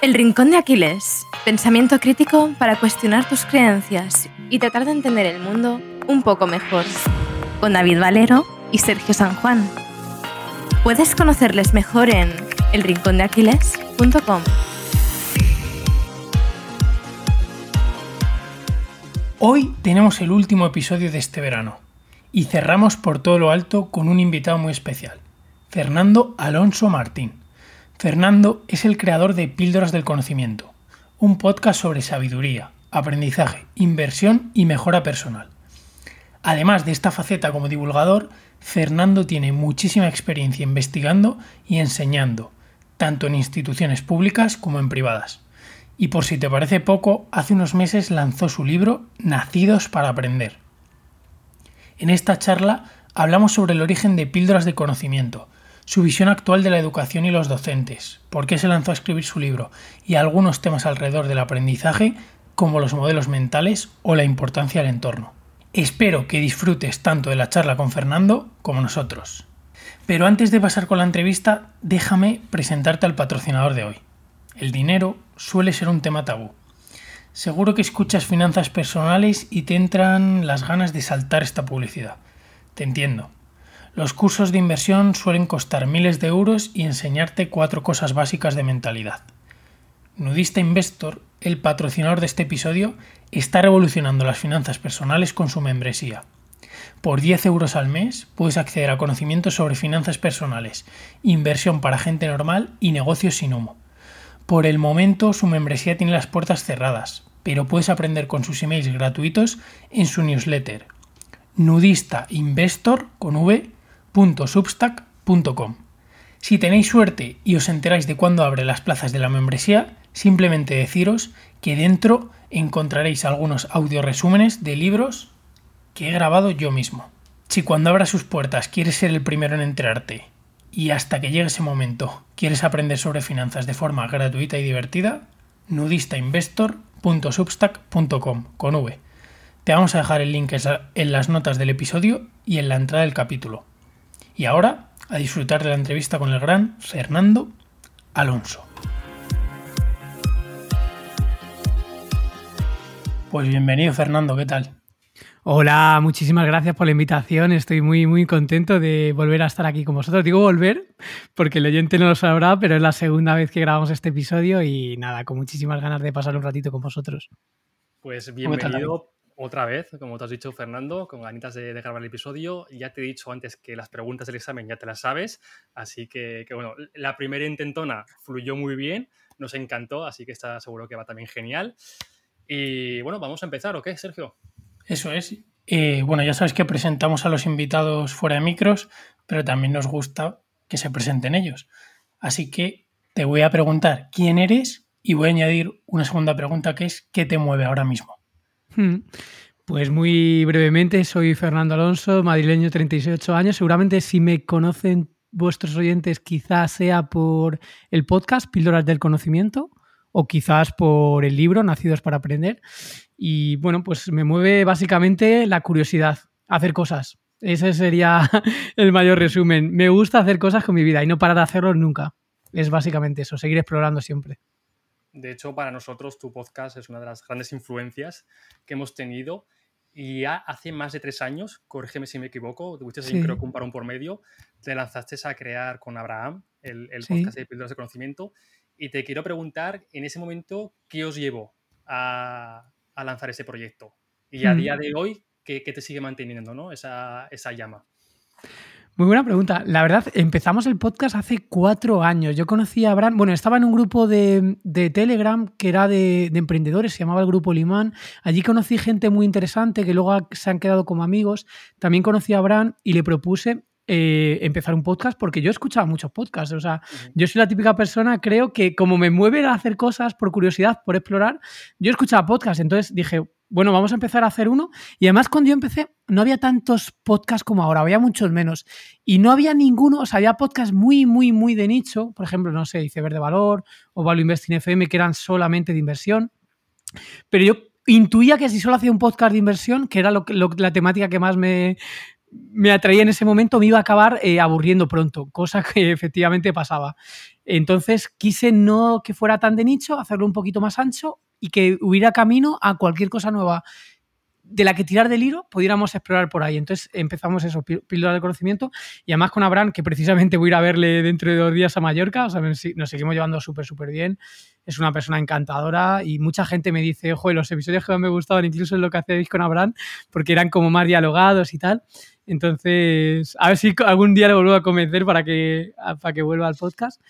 El Rincón de Aquiles. Pensamiento crítico para cuestionar tus creencias y tratar de entender el mundo un poco mejor. Con David Valero y Sergio San Juan. Puedes conocerles mejor en elrincondeaquiles.com. Hoy tenemos el último episodio de este verano y cerramos por todo lo alto con un invitado muy especial, Fernando Alonso Martín. Fernando es el creador de Píldoras del Conocimiento, un podcast sobre sabiduría, aprendizaje, inversión y mejora personal. Además de esta faceta como divulgador, Fernando tiene muchísima experiencia investigando y enseñando, tanto en instituciones públicas como en privadas. Y por si te parece poco, hace unos meses lanzó su libro Nacidos para Aprender. En esta charla hablamos sobre el origen de Píldoras de Conocimiento, su visión actual de la educación y los docentes, por qué se lanzó a escribir su libro y algunos temas alrededor del aprendizaje como los modelos mentales o la importancia del entorno. Espero que disfrutes tanto de la charla con Fernando como nosotros. Pero antes de pasar con la entrevista, déjame presentarte al patrocinador de hoy. El dinero suele ser un tema tabú. Seguro que escuchas finanzas personales y te entran las ganas de saltar esta publicidad. Te entiendo. Los cursos de inversión suelen costar miles de euros y enseñarte cuatro cosas básicas de mentalidad. Nudista Investor, el patrocinador de este episodio, está revolucionando las finanzas personales con su membresía. Por 10 euros al mes puedes acceder a conocimientos sobre finanzas personales, inversión para gente normal y negocios sin humo. Por el momento su membresía tiene las puertas cerradas, pero puedes aprender con sus emails gratuitos en su newsletter. Nudista Investor con V si tenéis suerte y os enteráis de cuándo abre las plazas de la membresía, simplemente deciros que dentro encontraréis algunos audio resúmenes de libros que he grabado yo mismo. Si cuando abra sus puertas quieres ser el primero en enterarte y hasta que llegue ese momento quieres aprender sobre finanzas de forma gratuita y divertida, nudistainvestor.substack.com con V. Te vamos a dejar el link en las notas del episodio y en la entrada del capítulo. Y ahora a disfrutar de la entrevista con el gran Fernando Alonso. Pues bienvenido Fernando, ¿qué tal? Hola, muchísimas gracias por la invitación. Estoy muy, muy contento de volver a estar aquí con vosotros. Digo volver porque el oyente no lo sabrá, pero es la segunda vez que grabamos este episodio y nada, con muchísimas ganas de pasar un ratito con vosotros. Pues bienvenido otra vez, como te has dicho, Fernando, con ganitas de, grabar el episodio. Ya te he dicho antes que las preguntas del examen ya te las sabes, así que, bueno, la primera intentona fluyó muy bien, nos encantó, así que está seguro que va también genial. Y bueno, vamos a empezar, ¿o qué, Sergio? Eso es. Eh, bueno, ya sabes que presentamos a los invitados fuera de micros, pero también nos gusta que se presenten ellos. Así que te voy a preguntar quién eres y voy a añadir una segunda pregunta que es ¿qué te mueve ahora mismo? Hmm. Pues muy brevemente, soy Fernando Alonso, madrileño, 38 años. Seguramente si me conocen vuestros oyentes, quizás sea por el podcast Píldoras del Conocimiento o quizás por el libro Nacidos para Aprender. Y bueno, pues me mueve básicamente la curiosidad, hacer cosas. Ese sería el mayor resumen. Me gusta hacer cosas con mi vida y no parar de hacerlo nunca. Es básicamente eso, seguir explorando siempre. De hecho, para nosotros tu podcast es una de las grandes influencias que hemos tenido. Y ya hace más de tres años, corrígeme si me equivoco, tuviste sí. creo que un parón por medio, te lanzaste a crear con Abraham el, podcast de Píldoras de Conocimiento. Y te quiero preguntar, en ese momento, ¿qué os llevó a, lanzar ese proyecto? Y a mm. día de hoy, ¿qué, te sigue manteniendo ¿no? esa, esa llama? Muy buena pregunta. La verdad, empezamos el podcast hace cuatro años. Yo conocí a Abraham, bueno, estaba en un grupo de, Telegram que era de, emprendedores, se llamaba el Grupo Limán. Allí conocí gente muy interesante que luego se han quedado como amigos. También conocí a Abraham y le propuse eh, empezar un podcast porque yo escuchaba muchos podcasts. O sea, yo soy la típica persona, creo que como me mueven a hacer cosas por curiosidad, por explorar, yo escuchaba podcasts. Entonces dije, bueno, vamos a empezar a hacer uno. Y además, cuando yo empecé, no había tantos podcasts como ahora, había muchos menos. Y no había ninguno, o sea, había podcasts muy, muy, muy de nicho. Por ejemplo, no sé, Iceberg de Valor o Value Investing FM, que eran solamente de inversión. Pero yo intuía que si solo hacía un podcast de inversión, que era lo, la temática que más me, me atraía en ese momento me iba a acabar eh, aburriendo pronto, cosa que efectivamente pasaba. Entonces quise no que fuera tan de nicho, hacerlo un poquito más ancho y que hubiera camino a cualquier cosa nueva de la que tirar del hilo pudiéramos explorar por ahí. Entonces empezamos eso, píldora de conocimiento, y además con Abraham, que precisamente voy a ir a verle dentro de dos días a Mallorca, o sea, nos seguimos llevando súper, súper bien. Es una persona encantadora y mucha gente me dice, ojo, los episodios que más me gustaban incluso es lo que hacéis con Abraham, porque eran como más dialogados y tal. Entonces, a ver si algún día le vuelvo a convencer para que, para que vuelva al podcast.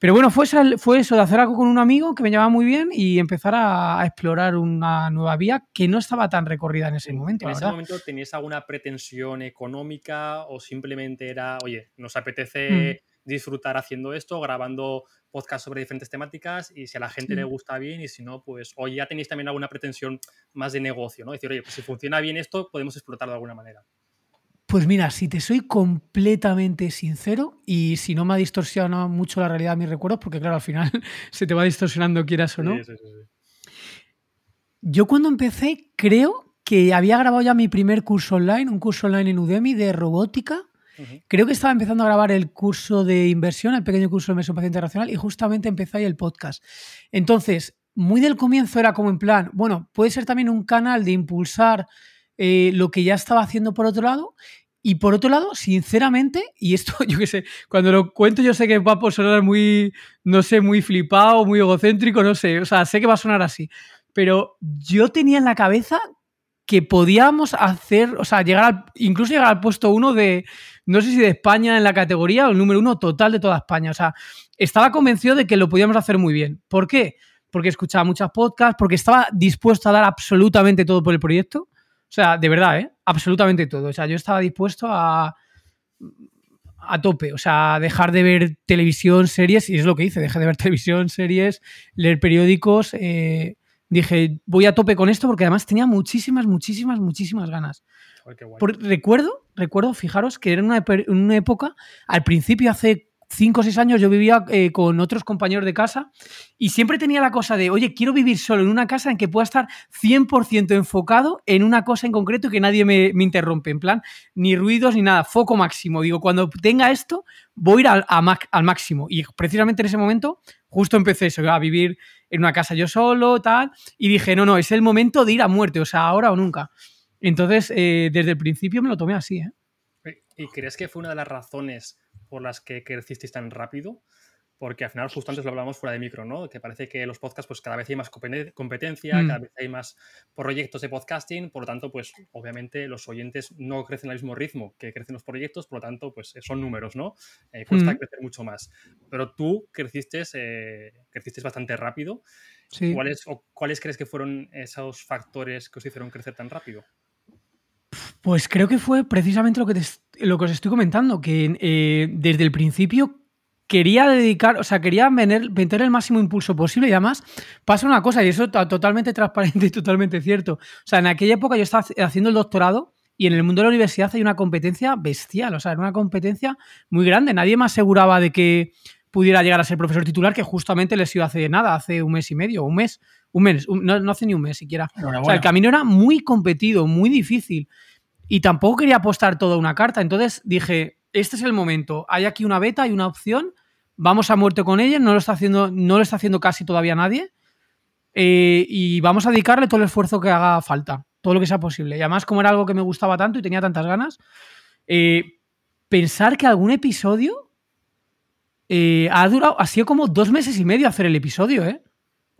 Pero bueno, fue, fue eso de hacer algo con un amigo que me llevaba muy bien y empezar a, explorar una nueva vía que no estaba tan recorrida en ese momento. ¿En ese momento tenías alguna pretensión económica o simplemente era, oye, nos apetece mm. disfrutar haciendo esto, grabando podcasts sobre diferentes temáticas y si a la gente le gusta bien y si no, pues, o ya tenéis también alguna pretensión más de negocio, ¿no? Decir, oye, pues si funciona bien esto, podemos explotarlo de alguna manera. Pues mira, si te soy completamente sincero y si no me ha distorsionado mucho la realidad de mis recuerdos, porque claro, al final se te va distorsionando quieras o no. Yo cuando empecé creo que había grabado ya mi primer curso online, un curso online en Udemy de robótica. Creo que estaba empezando a grabar el curso de inversión, el pequeño curso de inversión paciente internacional, y justamente empecé ahí el podcast. Entonces, muy del comienzo era como en plan, bueno, puede ser también un canal de impulsar eh, lo que ya estaba haciendo por otro lado. Y por otro lado, sinceramente, y esto yo qué sé, cuando lo cuento yo sé que va a sonar muy, no sé, muy flipado, muy egocéntrico, no sé, o sea, sé que va a sonar así, pero yo tenía en la cabeza que podíamos hacer, o sea, llegar incluso llegar al puesto uno de, no sé si de España en la categoría o el número uno total de toda España. O sea, estaba convencido de que lo podíamos hacer muy bien. ¿Por qué? Porque escuchaba muchos podcasts, porque estaba dispuesto a dar absolutamente todo por el proyecto. O sea, de verdad, ¿eh? Absolutamente todo. O sea, yo estaba dispuesto a, a tope, o sea, dejar de ver televisión, series, y es lo que hice, dejé de ver televisión, series, leer periódicos. Eh, dije, voy a tope con esto porque además tenía muchísimas, muchísimas, muchísimas ganas. recuerdo, recuerdo, fijaros que era una, una época, al principio, hace cinco o seis años yo vivía eh, con otros compañeros de casa y siempre tenía la cosa de, oye, quiero vivir solo en una casa en que pueda estar 100% enfocado en una cosa en concreto y que nadie me, interrumpe, en plan, ni ruidos ni nada, foco máximo. Digo, cuando tenga esto, voy a al máximo. Y precisamente en ese momento, justo empecé eso, a vivir en una casa yo solo, tal, y dije, no, no, es el momento de ir a muerte, o sea, ahora o nunca. Entonces, eh, desde el principio me lo tomé así, ¿eh? ¿Y crees que fue una de las razones por las que crecisteis tan rápido? Porque al final, justo antes lo hablamos fuera de micro, ¿no? Que parece que los podcasts, pues cada vez hay más competencia, mm. cada vez hay más proyectos de podcasting, por lo tanto, pues obviamente los oyentes no crecen al mismo ritmo que crecen los proyectos, por lo tanto, pues son números, ¿no? Eh, cuesta mm. crecer mucho más. Pero tú creciste, eh, creciste bastante rápido. ¿Cuáles, ¿Cuáles crees que fueron esos factores que os hicieron crecer tan rápido? Pues creo que fue precisamente lo que, lo que os estoy comentando, que eh, desde el principio quería dedicar, o sea, quería meter, el máximo impulso posible y además pasa una cosa, y eso es totalmente transparente y totalmente cierto. O sea, en aquella época yo estaba haciendo el doctorado y en el mundo de la universidad hay una competencia bestial, o sea, era una competencia muy grande. Nadie me aseguraba de que pudiera llegar a ser profesor titular, que justamente les iba hace nada, hace un mes y medio, un mes, un mes, no, hace ni un mes siquiera. O sea, el camino era muy competido, muy difícil. Y tampoco quería apostar toda una carta. Entonces dije, este es el momento. Hay aquí una beta, hay una opción. Vamos a muerte con ella. No lo está haciendo, no lo está haciendo casi todavía nadie. Eh, y vamos a dedicarle todo el esfuerzo que haga falta. Todo lo que sea posible. Y además, como era algo que me gustaba tanto y tenía tantas ganas, eh, pensar que algún episodio eh, ha durado, ha sido como dos meses y medio hacer el episodio, ¿eh?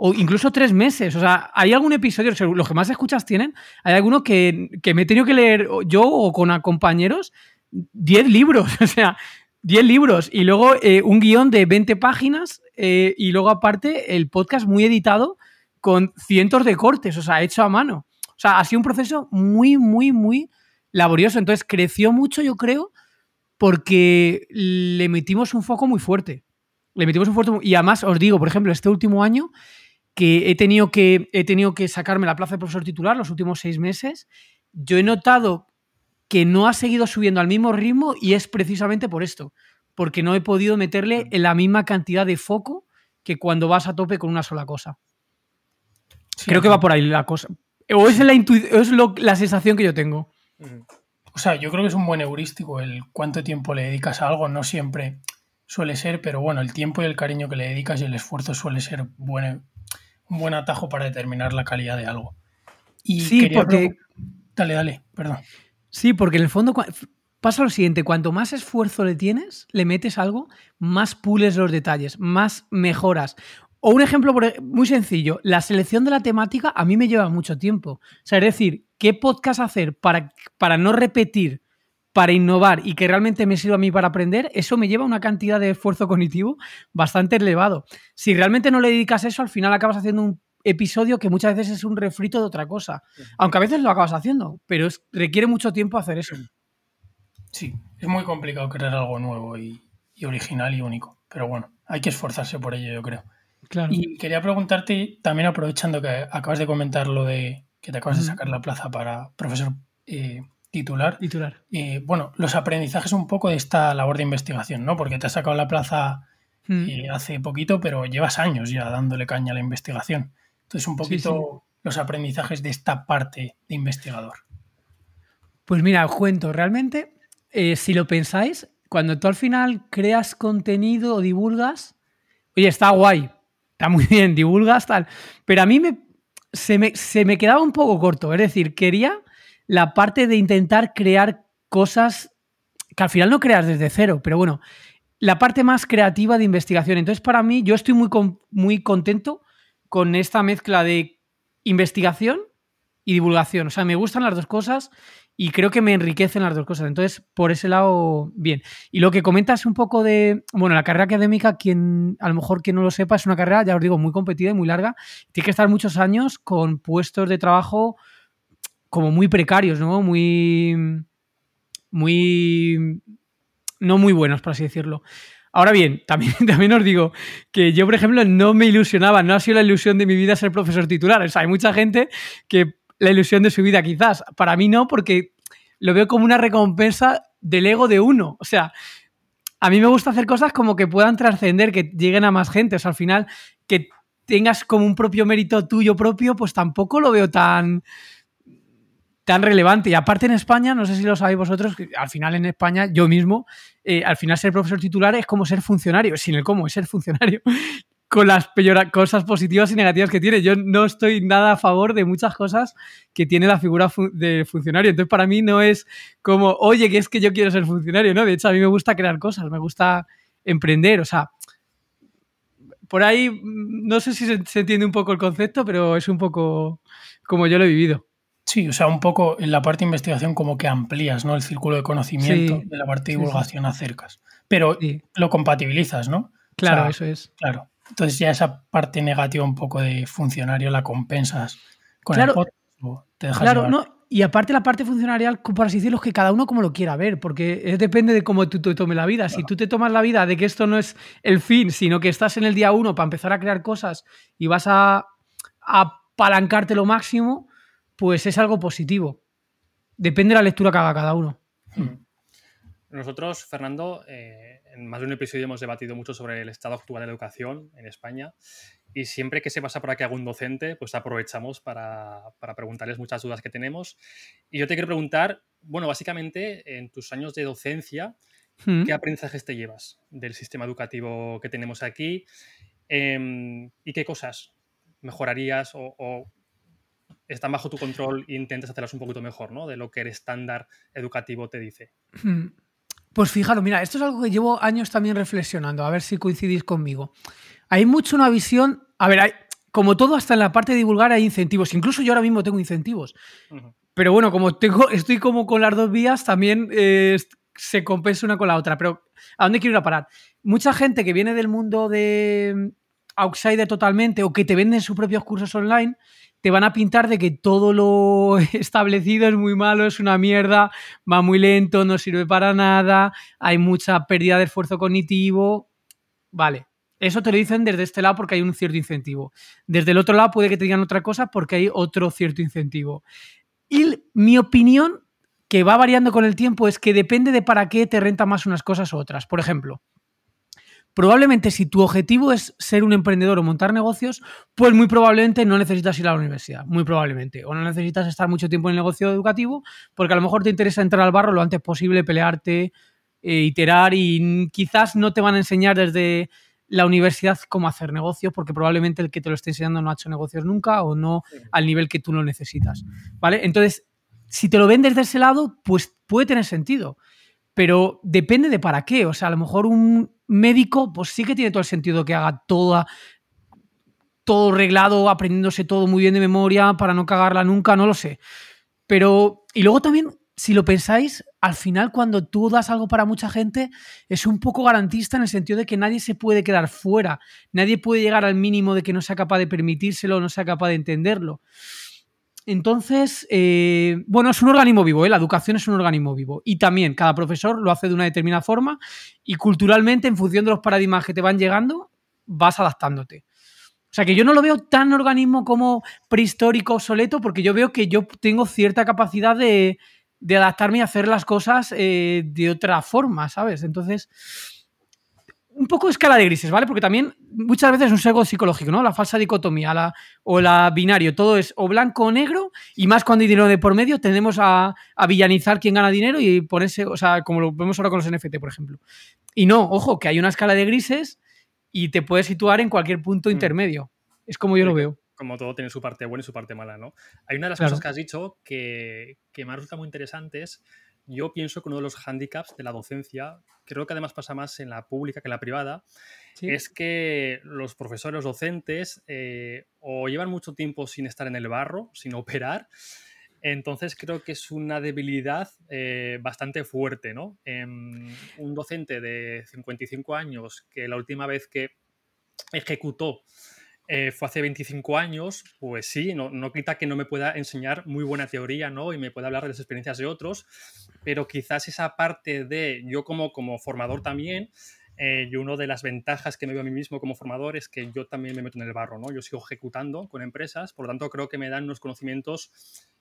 O incluso tres meses. O sea, hay algún episodio, los que más escuchas tienen, hay alguno que, me he tenido que leer yo o con compañeros 10 libros, o sea, 10 libros y luego eh, un guion de 20 páginas eh, y luego aparte el podcast muy editado con cientos de cortes, o sea, hecho a mano. O sea, ha sido un proceso muy, muy, muy laborioso. Entonces creció mucho, yo creo, porque le metimos un foco muy fuerte. Le metimos un fuerte... Y además, os digo, por ejemplo, este último año que he tenido que, he tenido que sacarme la plaza de profesor titular los últimos seis meses, yo he notado que no ha seguido subiendo al mismo ritmo y es precisamente por esto, porque no he podido meterle en la misma cantidad de foco que cuando vas a tope con una sola cosa. Creo que va por ahí la cosa. O es la, es la sensación que yo tengo. o sea, yo creo que es un buen heurístico el cuánto tiempo le dedicas a algo, no siempre suele ser, pero bueno, el tiempo y el cariño que le dedicas y el esfuerzo suele ser un buen atajo para determinar la calidad de algo. Y sí, porque... Dale, dale, perdón. Sí, porque en el fondo pasa lo siguiente, cuanto más esfuerzo le tienes, le metes algo, más pules los detalles, más mejoras. O un ejemplo e, muy sencillo, la selección de la temática a mí me lleva mucho tiempo. O sea, es decir, ¿qué podcast hacer para, para no repetir, para innovar y que realmente me sirva a mí para aprender? Eso me lleva una cantidad de esfuerzo cognitivo bastante elevado. Si realmente no le dedicas eso, al final acabas haciendo un episodio que muchas veces es un refrito de otra cosa. Aunque a veces lo acabas haciendo, pero requiere mucho tiempo hacer eso. Sí, es muy complicado crear algo nuevo y, original y único. Pero bueno, hay que esforzarse por ello, yo creo. Claro. Y quería preguntarte, también aprovechando que acabas de comentar lo de que te acabas de sacar la plaza para profesor eh, titular. Titular. Eh, bueno, los aprendizajes un poco de esta labor de investigación, ¿no? Porque te has sacado la plaza eh, hace poquito, pero llevas años ya dándole caña a la investigación. Entonces, un poquito los aprendizajes de esta parte de investigador. Pues mira, os cuento, realmente, eh, si lo pensáis, cuando tú al final creas contenido o divulgas, oye, está guay, está muy bien, divulgas tal, pero a mí me, se, me, se me quedaba un poco corto, es decir, quería la parte de intentar crear cosas que al final no creas desde cero, pero bueno, la parte más creativa de investigación. Entonces, para mí, yo estoy muy, muy contento con esta mezcla de investigación y divulgación. O sea, me gustan las dos cosas y creo que me enriquecen las dos cosas. Entonces, por ese lado, bien. Y lo que comentas un poco de, bueno, la carrera académica, quien a lo mejor quien no lo sepa, es una carrera, ya os digo, muy competida y muy larga. Tiene que estar muchos años con puestos de trabajo como muy precarios, ¿no? Muy, muy, no muy buenos, por así decirlo. Ahora bien, también, también os digo que yo, por ejemplo, no me ilusionaba, no ha sido la ilusión de mi vida ser profesor titular. O sea, hay mucha gente que la ilusión de su vida quizás. Para mí no, porque lo veo como una recompensa del ego de uno. O sea, a mí me gusta hacer cosas como que puedan trascender, que lleguen a más gente. O sea, al final, que tengas como un propio mérito tuyo propio, pues tampoco lo veo tan tan relevante. Y aparte en España, no sé si lo sabéis vosotros, al final en España, yo mismo, eh, al final ser profesor titular es como ser funcionario, sin el cómo, es ser funcionario. con las cosas positivas y negativas que tiene. Yo no estoy nada a favor de muchas cosas que tiene la figura de funcionario. Entonces, para mí no es como, oye, que es que yo quiero ser funcionario, ¿no? De hecho, a mí me gusta crear cosas, me gusta emprender, o sea, por ahí no sé si se entiende un poco el concepto, pero es un poco como yo lo he vivido. Sí, o sea, un poco en la parte de investigación como que amplías, ¿no? El círculo de conocimiento, de la parte de divulgación acercas. Pero lo compatibilizas, ¿no? Claro, eso es. Claro. Entonces ya esa parte negativa un poco de funcionario la compensas con el podcast te dejas Claro, no. Y aparte la parte funcionarial, por así decirlo, es que cada uno como lo quiera ver, porque depende de cómo tú te tomes la vida. Si tú te tomas la vida de que esto no es el fin, sino que estás en el día uno para empezar a crear cosas y vas a, a apalancarte lo máximo, pues es algo positivo. Depende de la lectura que haga cada uno. Hmm. Nosotros, Fernando, eh, en más de un episodio hemos debatido mucho sobre el estado actual de la educación en España y siempre que se pasa por aquí algún docente, pues aprovechamos para, preguntarles muchas dudas que tenemos. Y yo te quiero preguntar, bueno, básicamente en tus años de docencia, hmm. ¿qué aprendizajes te llevas del sistema educativo que tenemos aquí? Em, ¿Y qué cosas mejorarías o están bajo tu control e intentas hacerlas un poquito mejor, ¿no? De lo que el estándar educativo te dice. Hmm. Pues fijaros, mira, esto es algo que llevo años también reflexionando, a ver si coincidís conmigo. Hay mucho una visión, a ver, hay, como todo, hasta en la parte de divulgar hay incentivos, incluso yo ahora mismo tengo incentivos. Pero bueno, como tengo, estoy como con las dos vías, también eh, se compensa una con la otra. Pero, ¿a dónde quiero ir a parar? Mucha gente que viene del mundo de mm, outsider totalmente o que te venden sus propios cursos online, te van a pintar de que todo lo establecido es muy malo, es una mierda, va muy lento, no sirve para nada, hay mucha pérdida de esfuerzo cognitivo. Vale, eso te lo dicen desde este lado porque hay un cierto incentivo. Desde el otro lado puede que te digan otra cosa porque hay otro cierto incentivo. Y mi opinión, que va variando con el tiempo, es que depende de para qué te renta más unas cosas u otras. Por ejemplo, probablemente si tu objetivo es ser un emprendedor o montar negocios, pues muy probablemente no necesitas ir a la universidad, muy probablemente. O no necesitas estar mucho tiempo en el negocio educativo, porque a lo mejor te interesa entrar al barro lo antes posible, pelearte, eh, iterar y quizás no te van a enseñar desde la universidad cómo hacer negocios, porque probablemente el que te lo esté enseñando no ha hecho negocios nunca o no al nivel que tú lo necesitas. ¿Vale? Entonces, si te lo ven desde ese lado, pues puede tener sentido. Pero depende de para qué. O sea, a lo mejor un médico, pues sí que tiene todo el sentido que haga toda, todo reglado, aprendiéndose todo muy bien de memoria para no cagarla nunca, no lo sé. Pero, y luego también, si lo pensáis, al final cuando tú das algo para mucha gente, es un poco garantista en el sentido de que nadie se puede quedar fuera, nadie puede llegar al mínimo de que no sea capaz de permitírselo, no sea capaz de entenderlo. Entonces, eh, bueno, es un organismo vivo, ¿eh? la educación es un organismo vivo. Y también cada profesor lo hace de una determinada forma y culturalmente, en función de los paradigmas que te van llegando, vas adaptándote. O sea que yo no lo veo tan organismo como prehistórico, obsoleto, porque yo veo que yo tengo cierta capacidad de, adaptarme y hacer las cosas eh, de otra forma, ¿sabes? Entonces, un poco escala de grises, ¿vale? Porque también muchas veces es un sesgo psicológico, ¿no? La falsa dicotomía la, o la binario, todo es o blanco o negro, y más cuando hay dinero de por medio, tendemos a, villanizar quién gana dinero y ponerse, o sea, como lo vemos ahora con los NFT, por ejemplo. Y no, ojo, que hay una escala de grises y te puedes situar en cualquier punto mm. intermedio. Es como yo lo veo. Como todo tiene su parte buena y su parte mala, ¿no? Hay una de las cosas que has dicho que, que me resulta muy interesantes yo pienso que uno de los hándicaps de la docencia, creo que además pasa más en la pública que en la privada, es que los profesores, docentes, eh, o llevan mucho tiempo sin estar en el barro, sin operar, entonces creo que es una debilidad eh, bastante fuerte, ¿no? Em, un docente de 55 años que la última vez que ejecutó eh, fue hace 25 años, pues sí, no, no, quita que no me pueda enseñar muy buena teoría, ¿no? Y me pueda hablar de las experiencias de otros, pero quizás esa parte de yo como, como formador también, eh, y una de las ventajas que me veo a mí mismo como formador es que yo también me meto en el barro, ¿no? Yo sigo ejecutando con empresas, por lo tanto creo que me dan unos conocimientos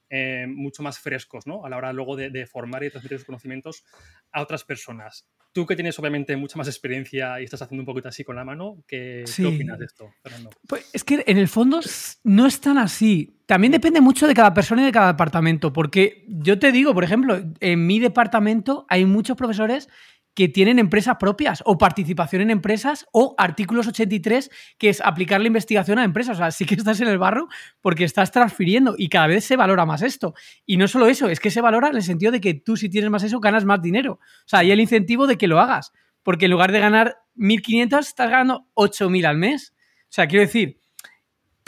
eh, mucho más frescos, ¿no? A la hora luego de, de formar y transmitir esos conocimientos a otras personas. Tú que tienes obviamente mucha más experiencia y estás haciendo un poquito así con la mano, ¿qué, opinas de esto, Fernando? Pues es que en el fondo no es tan así. También depende mucho de cada persona y de cada departamento, porque yo te digo, por ejemplo, en mi departamento hay muchos profesores que tienen empresas propias o participación en empresas o artículos 83, que es aplicar la investigación a empresas. O sea, sí que estás en el barro porque estás transfiriendo y cada vez se valora más esto. Y no solo eso, es que se valora en el sentido de que tú si tienes más eso ganas más dinero. O sea, hay el incentivo de que lo hagas, porque en lugar de ganar 1.500 estás ganando 8.000 al mes. O sea, quiero decir,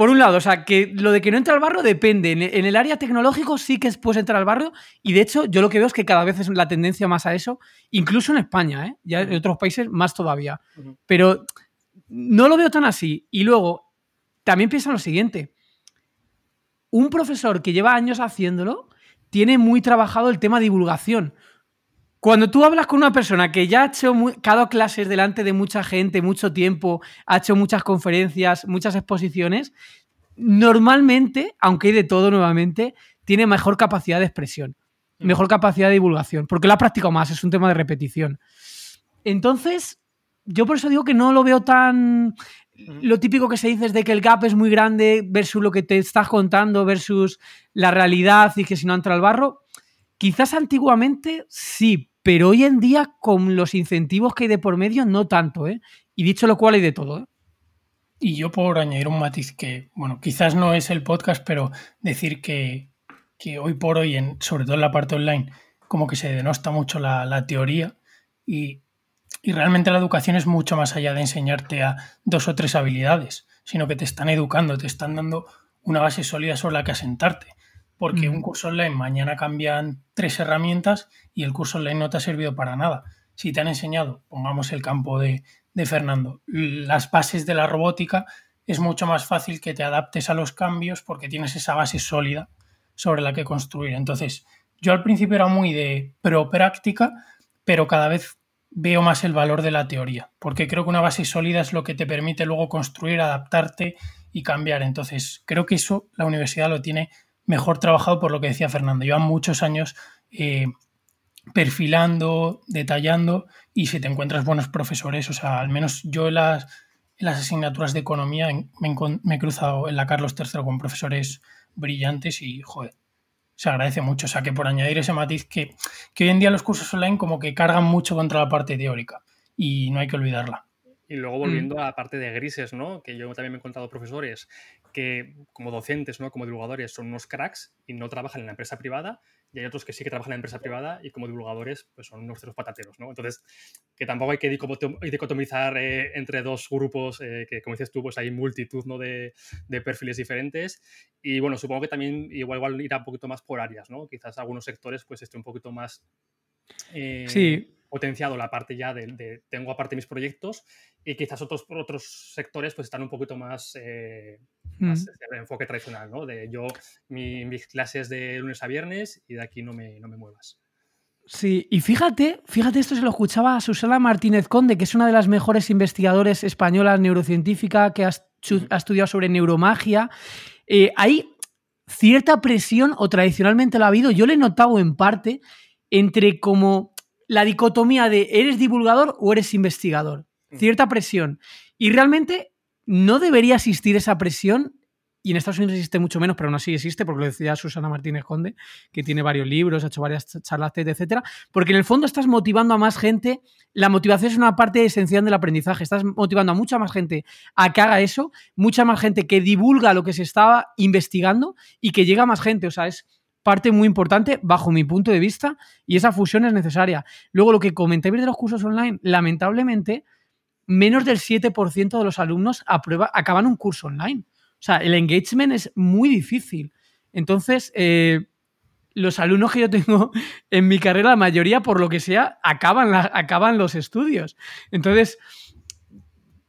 por un lado, o sea, que lo de que no entra al barrio depende. En el área tecnológico sí que puedes entrar al barrio y de hecho yo lo que veo es que cada vez es la tendencia más a eso, incluso en España, ¿eh? ya en otros países más todavía. Pero no lo veo tan así. Y luego, también piensa lo siguiente. Un profesor que lleva años haciéndolo tiene muy trabajado el tema de divulgación. Cuando tú hablas con una persona que ya ha hecho cada clases delante de mucha gente, mucho tiempo, ha hecho muchas conferencias, muchas exposiciones, normalmente, aunque hay de todo nuevamente, tiene mejor capacidad de expresión, mm. mejor capacidad de divulgación, porque lo ha practicado más, es un tema de repetición. Entonces, yo por eso digo que no lo veo tan... Lo típico que se dice es de que el gap es muy grande versus lo que te estás contando, versus la realidad y que si no entra al barro. Quizás antiguamente sí, pero hoy en día, con los incentivos que hay de por medio, no tanto, ¿eh? Y dicho lo cual, hay de todo, ¿eh? Y yo por añadir un matiz que, bueno, quizás no es el podcast, pero decir que, hoy por hoy, en, sobre todo en la parte online, como que se denosta mucho la, teoría y, y, realmente la educación es mucho más allá de enseñarte a dos o tres habilidades, sino que te están educando, te están dando una base sólida sobre la que asentarte porque un curso online mañana cambian tres herramientas y el curso online no te ha servido para nada. Si te han enseñado, pongamos el campo de, Fernando, las bases de la robótica, es mucho más fácil que te adaptes a los cambios porque tienes esa base sólida sobre la que construir. Entonces, yo al principio era muy de pro práctica, pero cada vez veo más el valor de la teoría, porque creo que una base sólida es lo que te permite luego construir, adaptarte y cambiar. Entonces, creo que eso la universidad lo tiene mejor trabajado por lo que decía Fernando. Llevan muchos años eh, perfilando, detallando y si te encuentras buenos profesores, o sea, al menos yo en las, las asignaturas de economía me, me, he cruzado en la Carlos III con profesores brillantes y, joder, se agradece mucho. O sea, que por añadir ese matiz que, que hoy en día los cursos online como que cargan mucho contra la parte teórica y no hay que olvidarla. Y luego volviendo a la parte de grises, ¿no? Que yo también me he encontrado profesores que como docentes, ¿no? Como divulgadores son unos cracks y no trabajan en la empresa privada y hay otros que sí que trabajan en la empresa privada y como divulgadores pues son unos ceros patateros, ¿no? Entonces, que tampoco hay que dicotomizar eh, entre dos grupos, eh, que como dices tú, pues hay multitud ¿no? de, de, perfiles diferentes y bueno, supongo que también igual, igual irá un poquito más por áreas, ¿no? Quizás algunos sectores pues esté un poquito más... Eh, sí potenciado la parte ya de, tengo aparte mis proyectos y quizás otros, otros sectores pues están un poquito más, eh, mm. de enfoque tradicional, ¿no? De yo, mis clases de lunes a viernes y de aquí no me, no me muevas. Sí, y fíjate, fíjate, esto se lo escuchaba a Susana Martínez Conde, que es una de las mejores investigadoras españolas neurocientífica que ha, estudiado sobre neuromagia. Eh, hay cierta presión, o tradicionalmente lo ha habido, yo le he notado en parte, entre como la dicotomía de eres divulgador o eres investigador. Mm. Cierta presión. Y realmente no debería existir esa presión. Y en Estados Unidos existe mucho menos, pero aún así existe, porque lo decía Susana Martínez Conde, que tiene varios libros, ha hecho varias charlas, etcétera. Porque en el fondo estás motivando a más gente. La motivación es una parte esencial del aprendizaje. Estás motivando a mucha más gente a que haga eso, mucha más gente que divulga lo que se estaba investigando y que llega a más gente. O sea, es parte muy importante bajo mi punto de vista y esa fusión es necesaria. Luego, lo que comenté de los cursos online, lamentablemente, menos del 7% de los alumnos aprueba, acaban un curso online. O sea, el engagement es muy difícil. Entonces, eh, los alumnos que yo tengo en mi carrera, la mayoría, por lo que sea, acaban, acaban los estudios. Entonces,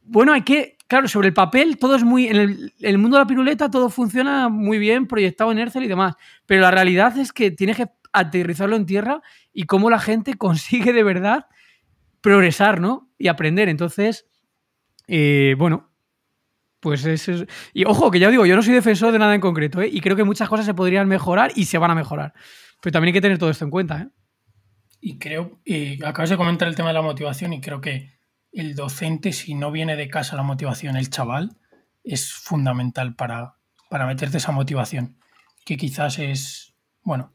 bueno, hay que, claro, sobre el papel todo es muy, en el, mundo de la piruleta todo funciona muy bien, proyectado en Excel y demás, pero la realidad es que tienes que aterrizarlo en tierra y cómo la gente consigue de verdad progresar, ¿no? Y aprender. Entonces, eh, bueno, pues eso es... Y ojo, que ya digo, yo no soy defensor de nada en concreto, ¿eh? Y creo que muchas cosas se podrían mejorar y se van a mejorar. Pero también hay que tener todo esto en cuenta, ¿eh? Y creo, acabas de comentar el tema de la motivación y creo que el docente, si no viene de casa la motivación, el chaval, es fundamental para, para meterte esa motivación. Que quizás es, bueno,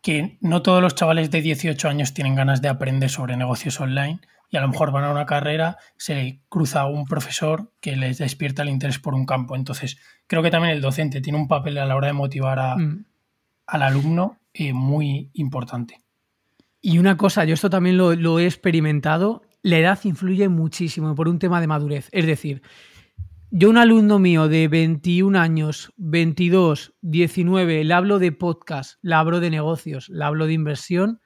que no todos los chavales de 18 años tienen ganas de aprender sobre negocios online y a lo mejor van a una carrera, se cruza un profesor que les despierta el interés por un campo. Entonces, creo que también el docente tiene un papel a la hora de motivar a, mm. al alumno eh, muy importante. Y una cosa, yo esto también lo, lo he experimentado la edad influye muchísimo por un tema de madurez. Es decir, yo un alumno mío de 21 años, 22, 19, le hablo de podcast, le hablo de negocios, le hablo de inversión,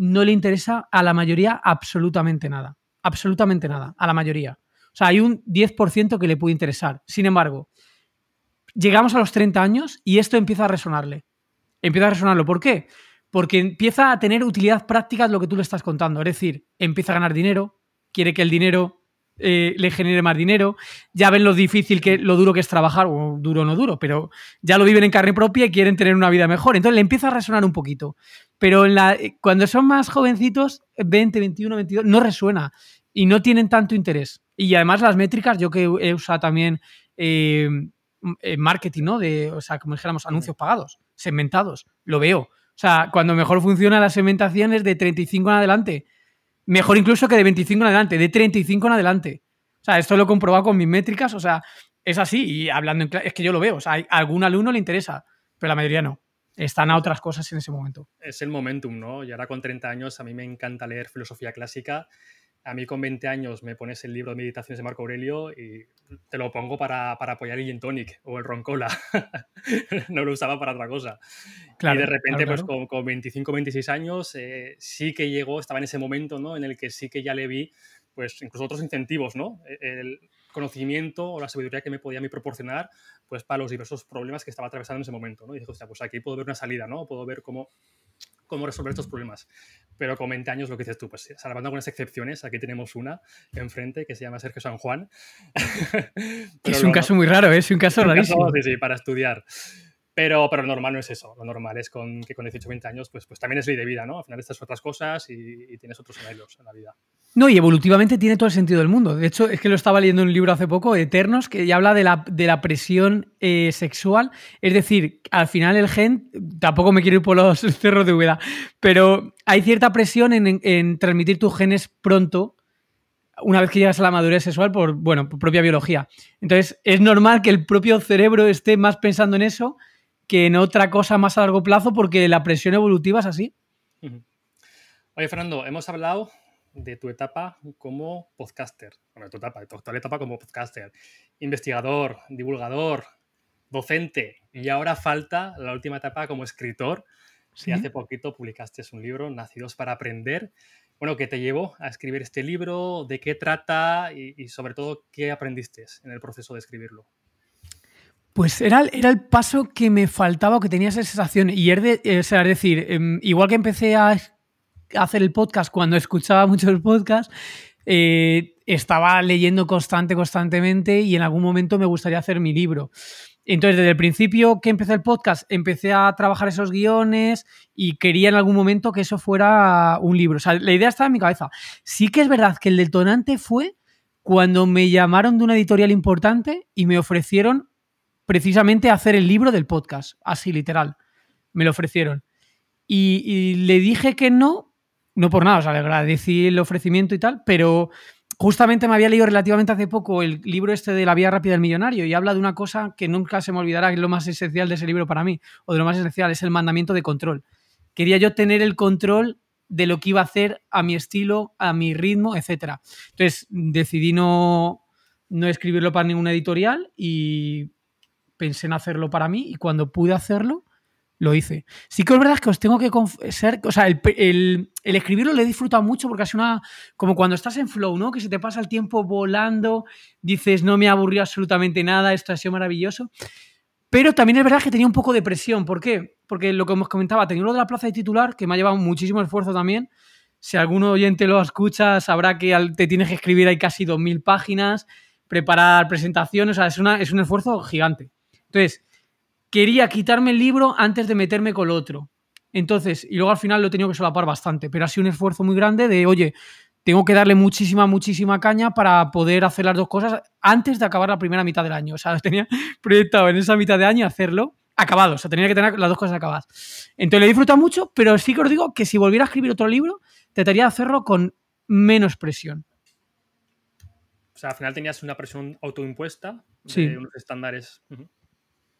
no le interesa a la mayoría absolutamente nada. Absolutamente nada, a la mayoría. O sea, hay un 10% que le puede interesar. Sin embargo, llegamos a los 30 años y esto empieza a resonarle. Empieza a resonarlo. ¿Por qué? porque empieza a tener utilidad práctica lo que tú le estás contando. Es decir, empieza a ganar dinero, quiere que el dinero eh, le genere más dinero, ya ven lo difícil que, lo duro que es trabajar, o duro o no duro, pero ya lo viven en carne propia y quieren tener una vida mejor. Entonces le empieza a resonar un poquito. Pero en la, eh, cuando son más jovencitos, 20, 21, 22, no resuena y no tienen tanto interés. Y además las métricas, yo que he usado también eh, marketing, ¿no? De, o sea, como dijéramos, anuncios pagados, segmentados, lo veo. O sea, cuando mejor funciona la segmentación es de 35 en adelante. Mejor incluso que de 25 en adelante, de 35 en adelante. O sea, esto lo he comprobado con mis métricas, o sea, es así. Y hablando en es que yo lo veo. O sea, a algún alumno le interesa, pero la mayoría no. Están a otras cosas en ese momento. Es el momentum, ¿no? Y ahora con 30 años a mí me encanta leer filosofía clásica a mí con 20 años me pones el libro de meditaciones de Marco Aurelio y te lo pongo para, apoyar el Gin Tonic o el Roncola. no lo usaba para otra cosa. y de repente, pues con, 25, 26 años, eh, sí que llegó, estaba en ese momento, ¿no? En el que sí que ya le vi, pues incluso otros incentivos, ¿no? E, el conocimiento o la sabiduría que me podía a mí proporcionar, pues para los diversos problemas que estaba atravesando en ese momento, ¿no? Y dije, o sea, pues aquí puedo ver una salida, ¿no? Puedo ver cómo cómo resolver estos problemas. Pero con 20 años, lo que dices tú, pues salvando algunas excepciones, aquí tenemos una enfrente que se llama Sergio San Juan. es un caso muy raro, ¿eh? es un caso rarísimo. sí, sí, para estudiar. Pero, pero lo normal no es eso. Lo normal es con, que con 18 20 años, pues, pues también es ley de vida, ¿no? Al final estas otras cosas y, tienes otros anhelos en la vida. No, y evolutivamente tiene todo el sentido del mundo. De hecho, es que lo estaba leyendo en un libro hace poco, Eternos, que ya habla de la, de la presión eh, sexual. Es decir, al final el gen, tampoco me quiero ir por los cerros de Úbeda, pero hay cierta presión en, en transmitir tus genes pronto una vez que llegas a la madurez sexual por, bueno, por propia biología. Entonces, es normal que el propio cerebro esté más pensando en eso que en otra cosa más a largo plazo porque la presión evolutiva es así. Oye, Fernando, hemos hablado de tu etapa como podcaster, bueno, de tu etapa, de tu actual etapa como podcaster, investigador, divulgador, docente, y ahora falta la última etapa como escritor. ¿Sí? Y hace poquito publicaste un libro, Nacidos para Aprender. Bueno, ¿qué te llevó a escribir este libro? ¿De qué trata? y sobre todo, ¿qué aprendiste en el proceso de escribirlo? Pues era, era, el paso que me faltaba o que tenía esa sensación. Y es, de, es decir, em, igual que empecé a hacer el podcast cuando escuchaba muchos podcasts, eh, estaba leyendo constante, constantemente y en algún momento me gustaría hacer mi libro. Entonces, desde el principio que empecé el podcast, empecé a trabajar esos guiones y quería en algún momento que eso fuera un libro. O sea, la idea estaba en mi cabeza. Sí que es verdad que el detonante fue cuando me llamaron de una editorial importante y me ofrecieron precisamente hacer el libro del podcast, así literal. Me lo ofrecieron. Y, le dije que no, no por nada, o sea, le agradecí el ofrecimiento y tal, pero justamente me había leído relativamente hace poco el libro este de La Vía Rápida del Millonario y habla de una cosa que nunca se me olvidará, que es lo más esencial de ese libro para mí, o de lo más esencial, es el mandamiento de control. Quería yo tener el control de lo que iba a hacer a mi estilo, a mi ritmo, etc. Entonces decidí no, no escribirlo para ninguna editorial y pensé en hacerlo para mí y cuando pude hacerlo, lo hice. Sí que es verdad que os tengo que confesar, o sea, el, escribirlo lo he disfrutado mucho porque es una, como cuando estás en flow, ¿no? Que se te pasa el tiempo volando, dices, no me aburrió absolutamente nada, esto ha sido maravilloso. Pero también es verdad que tenía un poco de presión. ¿Por qué? Porque lo que os comentaba, tenía uno de la plaza de titular, que me ha llevado muchísimo esfuerzo también. Si algún oyente lo escucha, sabrá que te tienes que escribir hay casi 2.000 páginas, preparar presentaciones, o sea, es un esfuerzo gigante. Entonces, quería quitarme el libro antes de meterme con lo otro. Entonces, y luego al final lo he tenido que solapar bastante, pero ha sido un esfuerzo muy grande de, oye, tengo que darle muchísima, muchísima caña para poder hacer las dos cosas antes de acabar la primera mitad del año. O sea, tenía proyectado en esa mitad de año hacerlo acabado. O sea, tenía que tener las dos cosas acabadas. Entonces, lo he disfrutado mucho, pero sí que os digo que si volviera a escribir otro libro, trataría de hacerlo con menos presión. O sea, al final tenías una presión autoimpuesta de unos estándares.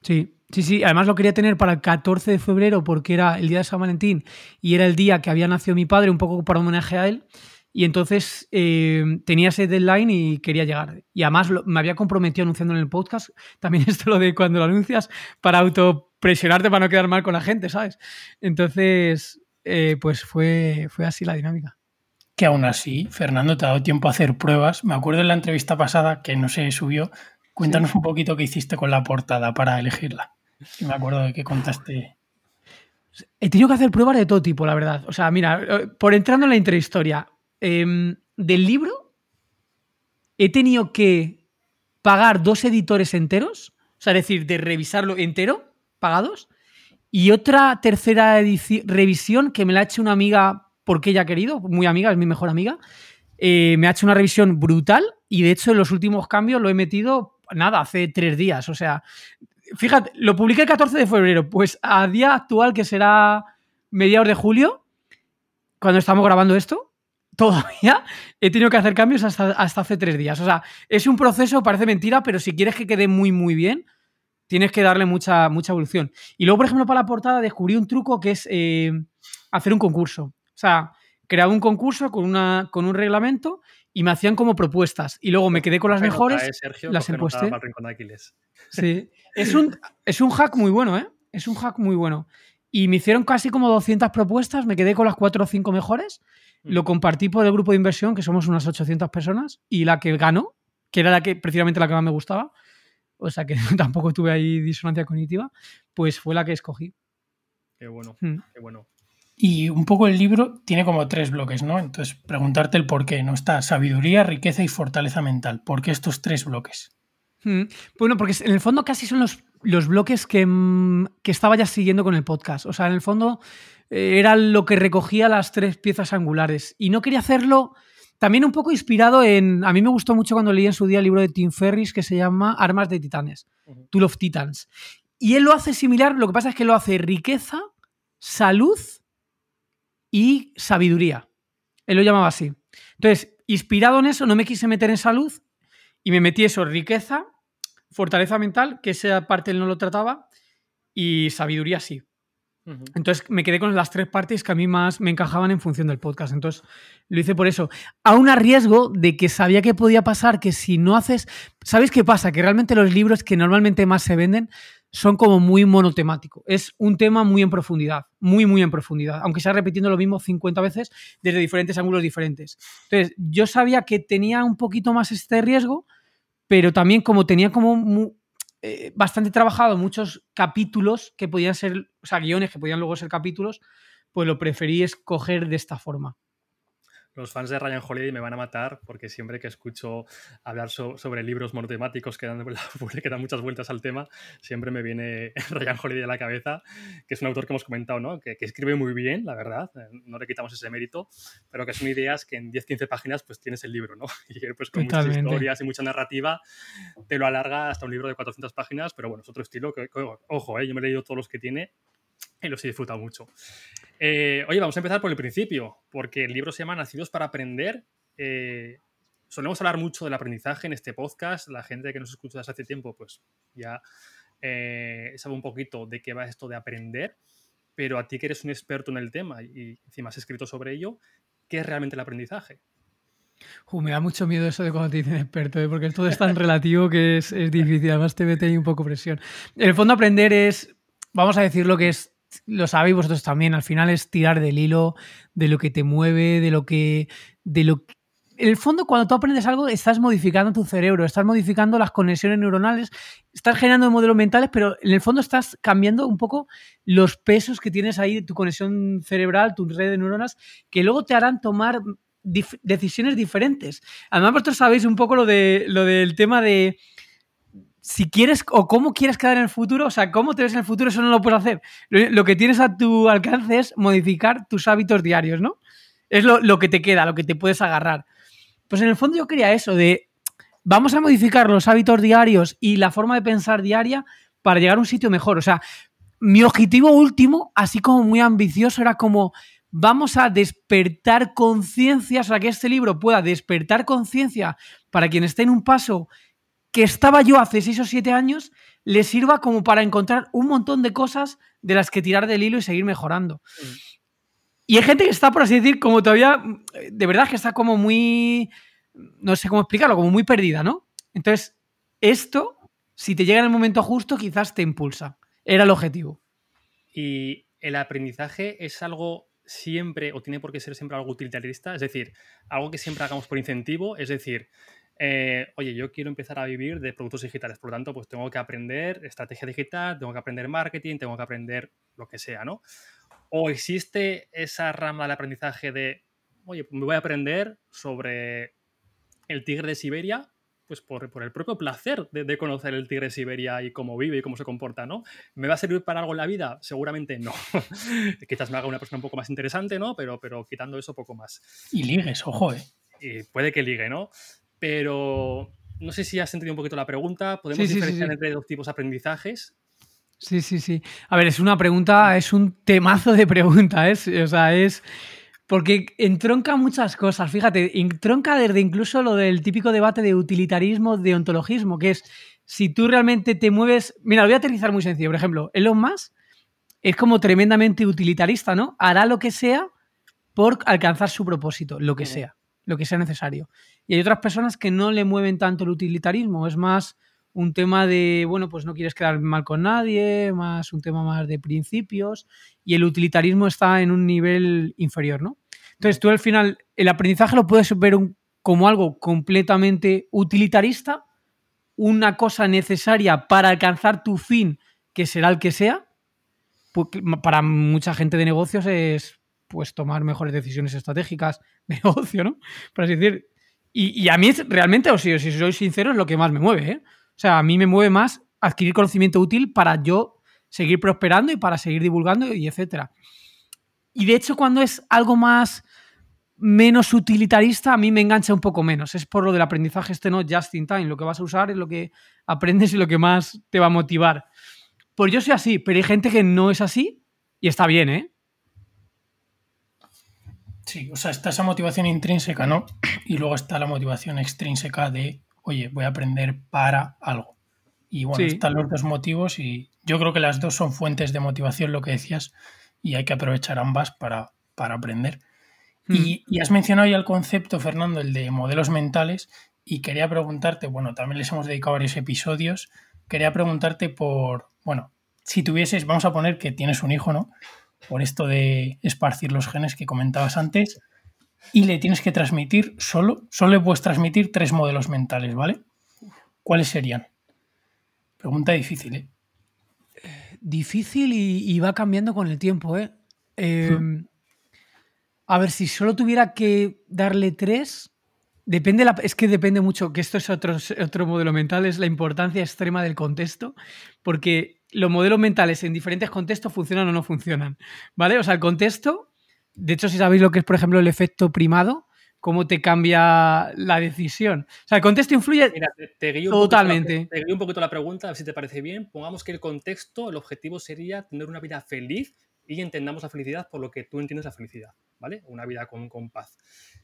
Sí, sí, sí. Además lo quería tener para el 14 de febrero porque era el día de San Valentín y era el día que había nacido mi padre, un poco para homenaje a él. Y entonces eh, tenía ese deadline y quería llegar. Y además me había comprometido anunciando en el podcast. También esto lo de cuando lo anuncias para autopresionarte para no quedar mal con la gente, ¿sabes? Entonces, eh, pues fue, fue así la dinámica. Que aún así, Fernando, te ha dado tiempo a hacer pruebas. Me acuerdo en la entrevista pasada que no se subió, Cuéntanos un poquito qué hiciste con la portada para elegirla. me acuerdo de que contaste. He tenido que hacer pruebas de todo tipo, la verdad. O sea, mira, eh, por entrando en la intrahistoria, em, del libro he tenido que pagar dos editores enteros, o sea, es decir, de revisarlo entero, pagados, y otra tercera revisión que me la ha hecho una amiga porque ella ha querido, muy amiga, es mi mejor amiga. Eh, me ha hecho una revisión brutal y de hecho en los últimos cambios lo he metido nada, hace tres días. O sea, fíjate, lo publiqué el 14 de febrero. Pues a día actual, que será mediados de julio, cuando estamos grabando esto, todavía he tenido que hacer cambios hasta, hace tres días. O sea, es un proceso, parece mentira, pero si quieres que quede muy, muy bien, tienes que darle mucha, mucha evolución. Y luego, por ejemplo, para la portada descubrí un truco que es eh, hacer un concurso. O sea, crear un concurso con, una, con un reglamento y me hacían como propuestas. Y luego me quedé con las mejores, las impuesté. Sí, es un, es un hack muy bueno, ¿eh? Es un hack muy bueno. Y me hicieron casi como 200 propuestas, me quedé con las 4 o 5 mejores, mm. lo compartí por el grupo de inversión, que somos unas 800 personas, y la que ganó, que era la que precisamente la que más me gustaba, o sea que tampoco tuve ahí disonancia cognitiva, pues fue la que escogí. Qué bueno, mm. qué bueno. Y un poco el libro tiene como tres bloques, ¿no? Entonces, preguntarte el por qué, ¿no? Está sabiduría, riqueza y fortaleza mental. ¿Por qué estos tres bloques? Mm. Bueno, porque en el fondo casi son los, los bloques que, mm, que, estaba ya siguiendo con el podcast. O sea, en el fondo eh, era lo que recogía las tres piezas angulares. Y no quería hacerlo también un poco inspirado en... A mí me gustó mucho cuando leí en su día el libro de Tim Ferris que se llama Armas de Titanes, Tool of Titans. Y él lo hace similar, lo que pasa es que lo hace riqueza, salud y sabiduría. Él lo llamaba así. Entonces, inspirado en eso, no me quise meter en salud y me metí eso, riqueza, fortaleza mental, que esa parte él no lo trataba, y sabiduría sí. Entonces me quedé con las tres partes que a mí más me encajaban en función del podcast. Entonces lo hice por eso. Aún a riesgo de que sabía que podía pasar que si no haces. ¿Sabéis qué pasa? Que realmente los libros que normalmente más se venden son como muy monotemáticos. Es un tema muy en profundidad, muy, muy en profundidad, aunque sea repitiendo lo mismo 50 veces desde diferentes ángulos diferentes. Entonces, yo sabía que tenía un poquito más este riesgo, pero también como tenía como eh, bastante trabajado muchos capítulos que podían ser, o sea, guiones que podían luego ser capítulos, pues lo preferí escoger de esta forma los fans de Ryan Holiday me van a matar porque siempre que escucho hablar sobre libros monotemáticos que dan, que dan muchas vueltas al tema, siempre me viene Ryan Holiday a la cabeza, que es un autor que hemos comentado, ¿no? que, escribe muy bien, la verdad, eh, no le quitamos ese mérito, pero que son ideas que en 10-15 páginas pues tienes el libro, ¿no? Y pues con muchas historias y mucha narrativa te lo alarga hasta un libro de 400 páginas, pero bueno, es otro estilo que, ojo, ¿eh? yo me he leído todos los que tiene y los he disfrutado mucho. Eh, oye, vamos a empezar por el principio, porque el libro se llama Nacidos para Aprender. Eh, solemos hablar mucho del aprendizaje en este podcast. La gente que nos escucha desde hace tiempo, pues ya eh, sabe un poquito de qué va esto de aprender. Pero a ti que eres un experto en el tema y encima has escrito sobre ello, ¿qué es realmente el aprendizaje? me da mucho miedo eso de cuando te dicen experto, porque todo es tan relativo que es, es difícil. Además, te mete ahí un poco presión. En el fondo, aprender es, vamos a decir lo que es lo sabéis vosotros también, al final es tirar del hilo, de lo que te mueve, de lo que. de lo En el fondo, cuando tú aprendes algo, estás modificando tu cerebro, estás modificando las conexiones neuronales, estás generando modelos mentales, pero en el fondo estás cambiando un poco los pesos que tienes ahí de tu conexión cerebral, tu red de neuronas, que luego te harán tomar decisiones diferentes. Además, vosotros sabéis un poco lo, de, lo del tema de si quieres o cómo quieres quedar en el futuro, o sea, cómo te ves en el futuro, eso no lo puedes hacer. Lo, que tienes a tu alcance es modificar tus hábitos diarios, ¿no? Es lo, que te queda, lo que te puedes agarrar. Pues en el fondo yo quería eso, de vamos a modificar los hábitos diarios y la forma de pensar diaria para llegar a un sitio mejor. O sea, mi objetivo último, así como muy ambicioso, era como vamos a despertar conciencia, o sea, que este libro pueda despertar conciencia para quien esté en un paso que estaba yo hace 6 o 7 años le sirva como para encontrar un montón de cosas de las que tirar del hilo y seguir mejorando. Mm. Y hay gente que está, por así decir, como todavía, de verdad que está como muy, no sé cómo explicarlo, como muy perdida, ¿no? Entonces, esto, si te llega en el momento justo, quizás te impulsa. Era el objetivo. Y el aprendizaje es algo siempre, o tiene por qué ser siempre algo utilitarista, es decir, algo que siempre hagamos por incentivo, es decir, eh, oye, yo quiero empezar a vivir de productos digitales, por lo tanto, pues tengo que aprender estrategia digital, tengo que aprender marketing, tengo que aprender lo que sea, ¿no? O existe esa rama del aprendizaje de, oye, me voy a aprender sobre el tigre de Siberia, pues por, el propio placer de, conocer el tigre de Siberia y cómo vive y cómo se comporta, ¿no? ¿Me va a servir para algo en la vida? Seguramente no. Quizás me haga una persona un poco más interesante, ¿no? Pero, pero quitando eso, poco más. Y ligues, ojo, ¿eh? Y puede que ligue, ¿no? Pero no sé si has entendido un poquito la pregunta. ¿Podemos diferenciar entre dos tipos de aprendizajes? Sí, sí, sí. A ver, es una pregunta, es un temazo de pregunta, ¿eh? O sea, es. Porque entronca muchas cosas. Fíjate, entronca desde incluso lo del típico debate de utilitarismo, de ontologismo, que es si tú realmente te mueves. Mira, lo voy a aterrizar muy sencillo. Por ejemplo, Elon Musk es como tremendamente utilitarista, ¿no? Hará lo que sea por alcanzar su propósito, lo que sea lo que sea necesario. Y hay otras personas que no le mueven tanto el utilitarismo, es más un tema de, bueno, pues no quieres quedar mal con nadie, más un tema más de principios, y el utilitarismo está en un nivel inferior, ¿no? Entonces tú al final, el aprendizaje lo puedes ver como algo completamente utilitarista, una cosa necesaria para alcanzar tu fin, que será el que sea, para mucha gente de negocios es pues tomar mejores decisiones estratégicas negocio, ¿no? Por decir. Y, a mí realmente, o si, si soy sincero, es lo que más me mueve, ¿eh? O sea, a mí me mueve más adquirir conocimiento útil para yo seguir prosperando y para seguir divulgando y etcétera. Y de hecho, cuando es algo más menos utilitarista, a mí me engancha un poco menos. Es por lo del aprendizaje este no just in time. Lo que vas a usar es lo que aprendes y lo que más te va a motivar. Pues yo soy así, pero hay gente que no es así y está bien, ¿eh? Sí, o sea, está esa motivación intrínseca, ¿no? Y luego está la motivación extrínseca de, oye, voy a aprender para algo. Y bueno, están los dos motivos y yo creo que las dos son fuentes de motivación, lo que decías, y hay que aprovechar ambas para, para aprender. Hmm. Y, has mencionado ya el concepto, Fernando, el de modelos mentales, y quería preguntarte, bueno, también les hemos dedicado varios episodios, quería preguntarte por, bueno, si tuvieses, vamos a poner que tienes un hijo, ¿no? Por esto de esparcir los genes que comentabas antes, y le tienes que transmitir solo, solo le puedes transmitir tres modelos mentales, ¿vale? ¿Cuáles serían? Pregunta difícil, ¿eh? Difícil y, va cambiando con el tiempo, ¿eh? Em, a ver, si solo tuviera que darle tres, depende la, es que depende mucho, que esto es otro, otro modelo mental, es la importancia extrema del contexto, porque los modelos mentales en diferentes contextos funcionan o no funcionan, ¿vale? O sea, el contexto, de hecho, si sabéis lo que es, por ejemplo, el efecto primado, cómo te cambia la decisión. O sea, el contexto influye totalmente. te guío un poquito la pregunta, a ver si te parece bien. Pongamos que el contexto, el objetivo sería tener una vida feliz y entendamos la felicidad por lo que tú entiendes la felicidad, ¿vale? Una vida con, con paz.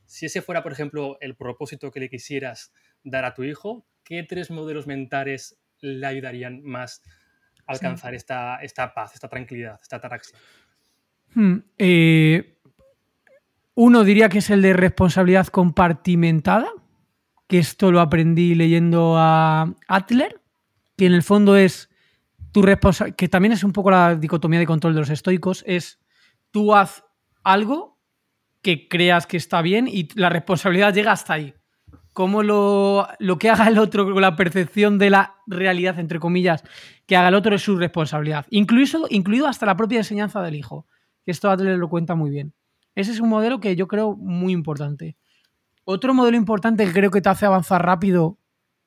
Si ese fuera, por ejemplo, el propósito que le quisieras dar a tu hijo, ¿qué tres modelos mentales le ayudarían más alcanzar esta, esta, paz, esta tranquilidad, esta ataraxia? Hmm, eh, uno diría que es el de responsabilidad compartimentada, que esto lo aprendí leyendo a Adler, que en el fondo es tu responsabilidad, que también es un poco la dicotomía de control de los estoicos, es tú haz algo que creas que está bien y la responsabilidad llega hasta ahí. Cómo lo, lo que haga el otro, la percepción de la realidad, entre comillas, que haga el otro es su responsabilidad. Incluido, incluido hasta la propia enseñanza del hijo. Esto Adler lo cuenta muy bien. Ese es un modelo que yo creo muy importante. Otro modelo importante que creo que te hace avanzar rápido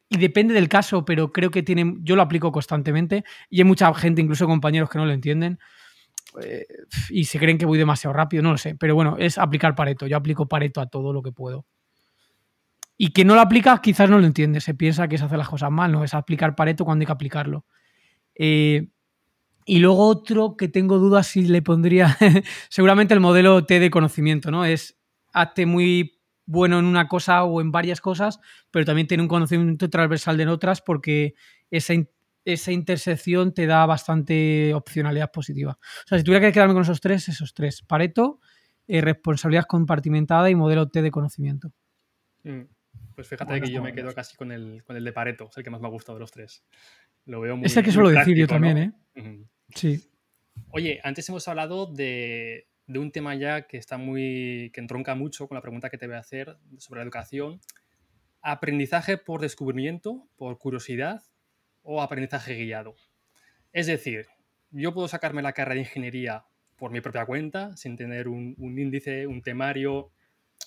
y depende del caso, pero creo que tiene, yo lo aplico constantemente y hay mucha gente, incluso compañeros que no lo entienden eh, y se creen que voy demasiado rápido, no lo sé, pero bueno, es aplicar Pareto. Yo aplico Pareto a todo lo que puedo. Y que no lo aplicas quizás no lo entiende, se piensa que es hacer las cosas mal, no, es aplicar Pareto cuando hay que aplicarlo. Eh, y luego otro que tengo dudas si le pondría, seguramente el modelo T de conocimiento, ¿no? Es hazte muy bueno en una cosa o en varias cosas, pero también tiene un conocimiento transversal de otras porque esa, esa intersección te da bastante opcionalidad positiva. O sea, si tuviera que quedarme con esos tres, esos tres. Pareto, eh, responsabilidad compartimentada y modelo T de conocimiento. Mm. Pues fíjate que yo me quedo casi con el, con el de Pareto, es el que más me ha gustado de los tres. Lo veo muy Es el que suelo decir yo también, ¿eh? Sí. Oye, antes hemos hablado de, un tema ya que está muy. que entronca mucho con la pregunta que te voy a hacer sobre la educación. ¿Aprendizaje por descubrimiento, por curiosidad o aprendizaje guiado? Es decir, yo puedo sacarme la carrera de ingeniería por mi propia cuenta, sin tener un, índice, un temario,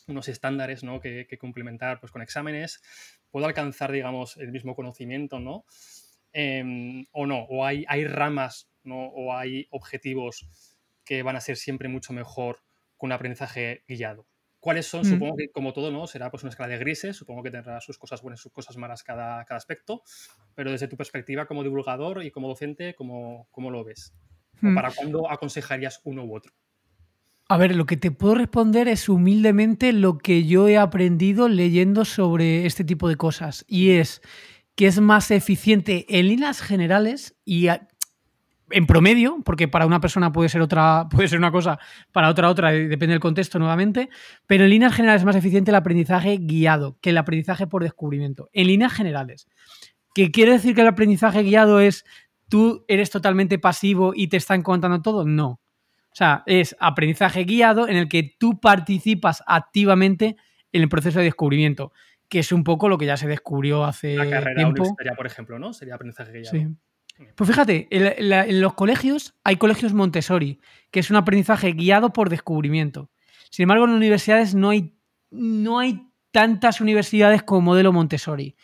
unos estándares ¿no? que, que, complementar pues, con exámenes. Puedo alcanzar, digamos, el mismo conocimiento, ¿no? Em, o no, o hay, hay ramas ¿no? o hay objetivos que van a ser siempre mucho mejor con un aprendizaje guiado. ¿Cuáles son? Mm. Supongo que como todo, ¿no? Será pues una escala de grises, supongo que tendrá sus cosas buenas, sus cosas malas cada, cada aspecto, pero desde tu perspectiva como divulgador y como docente, ¿cómo, cómo lo ves? Mm. ¿Para cuándo aconsejarías uno u otro? A ver, lo que te puedo responder es humildemente lo que yo he aprendido leyendo sobre este tipo de cosas. Y es que es más eficiente en líneas generales y en promedio, porque para una persona puede ser otra, puede ser una cosa, para otra otra, depende del contexto nuevamente, pero en líneas generales es más eficiente el aprendizaje guiado que el aprendizaje por descubrimiento. En líneas generales. ¿Qué quiere decir que el aprendizaje guiado es tú eres totalmente pasivo y te están contando todo? No. O sea, es aprendizaje guiado en el que tú participas activamente en el proceso de descubrimiento que es un poco lo que ya se descubrió hace la carrera tiempo. por ejemplo, ¿no? Sería aprendizaje guiado. Sí. Pues fíjate, en, los colegios hay colegios Montessori, que es un aprendizaje guiado por descubrimiento. Sin embargo, en universidades no hay, no hay tantas universidades con modelo Montessori.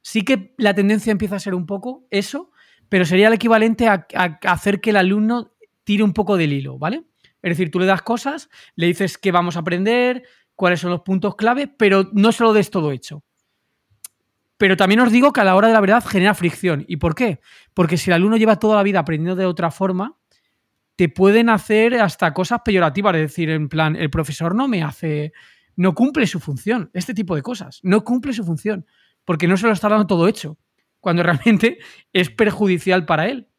Sí que la tendencia empieza a ser un poco eso, pero sería el equivalente a, hacer que el alumno tire un poco del hilo, ¿vale? Es decir, tú le das cosas, le dices qué vamos a aprender, cuáles son los puntos clave, pero no se lo des todo hecho. Pero también os digo que a la hora de la verdad genera fricción. ¿Y por qué? Porque si el alumno lleva toda la vida aprendiendo de otra forma, te pueden hacer hasta cosas peyorativas, es decir, en plan, el profesor no me hace, no cumple su función, este tipo de cosas, no cumple su función, porque no se lo está dando todo hecho, cuando realmente es perjudicial para él.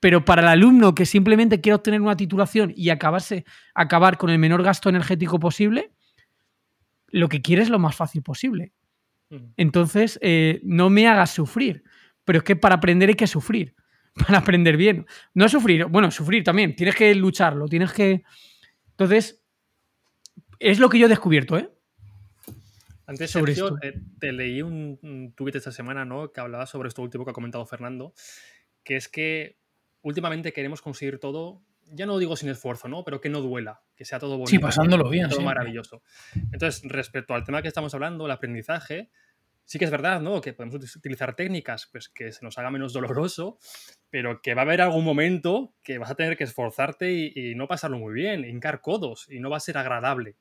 Pero para el alumno que simplemente quiere obtener una titulación y acabarse, acabar con el menor gasto energético posible, lo que quiere es lo más fácil posible. Entonces, eh, no me hagas sufrir. Pero es que para aprender hay que sufrir. para aprender bien. No sufrir, bueno, sufrir también, tienes que lucharlo, tienes que... Entonces, es lo que yo he descubierto, ¿eh? Antes, sobre Sergio, te, leí un, un tuit esta semana, ¿no? Que hablaba sobre esto último que ha comentado Fernando, que es que últimamente queremos conseguir todo, ya no digo sin esfuerzo, ¿no? Pero que no duela, que sea todo bonito. Sí, pasándolo bien. Todo maravilloso. Entonces, respecto al tema que estamos hablando, el aprendizaje, sí que es verdad, ¿no? Que podemos utilizar técnicas pues, que se nos haga menos doloroso, pero que va a haber algún momento que vas a tener que esforzarte y, no pasarlo muy bien, hincar codos y no va a ser agradable.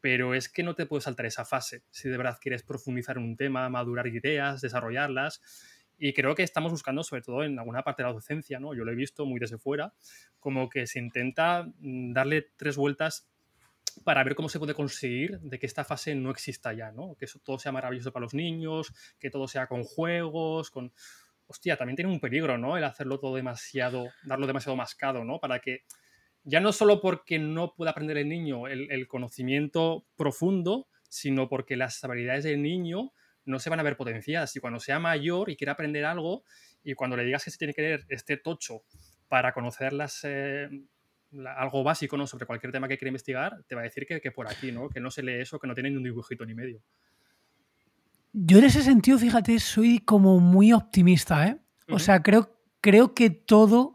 Pero es que no te puedes saltar esa fase si de verdad quieres profundizar en un tema, madurar ideas, desarrollarlas. Y creo que estamos buscando, sobre todo en alguna parte de la docencia, ¿no? Yo lo he visto muy desde fuera, como que se intenta mm, darle tres vueltas para ver cómo se puede conseguir de que esta fase no exista ya, ¿no? Que eso, todo sea maravilloso para los niños, que todo sea con juegos, con... Hostia, también tiene un peligro, ¿no? El hacerlo todo demasiado, darlo demasiado mascado, ¿no? Para que ya no solo porque no pueda aprender el niño el, conocimiento profundo, sino porque las habilidades del niño no se van a ver potenciadas. Y cuando sea mayor y quiera aprender algo, y cuando le digas que se tiene que leer este tocho para conocer las, eh, algo básico ¿no? sobre cualquier tema que quiere investigar, te va a decir que, que, por aquí, ¿no? que no se lee eso, que no tiene ni un dibujito ni medio. Yo en ese sentido, fíjate, soy como muy optimista. ¿eh? O sea, creo, creo que todo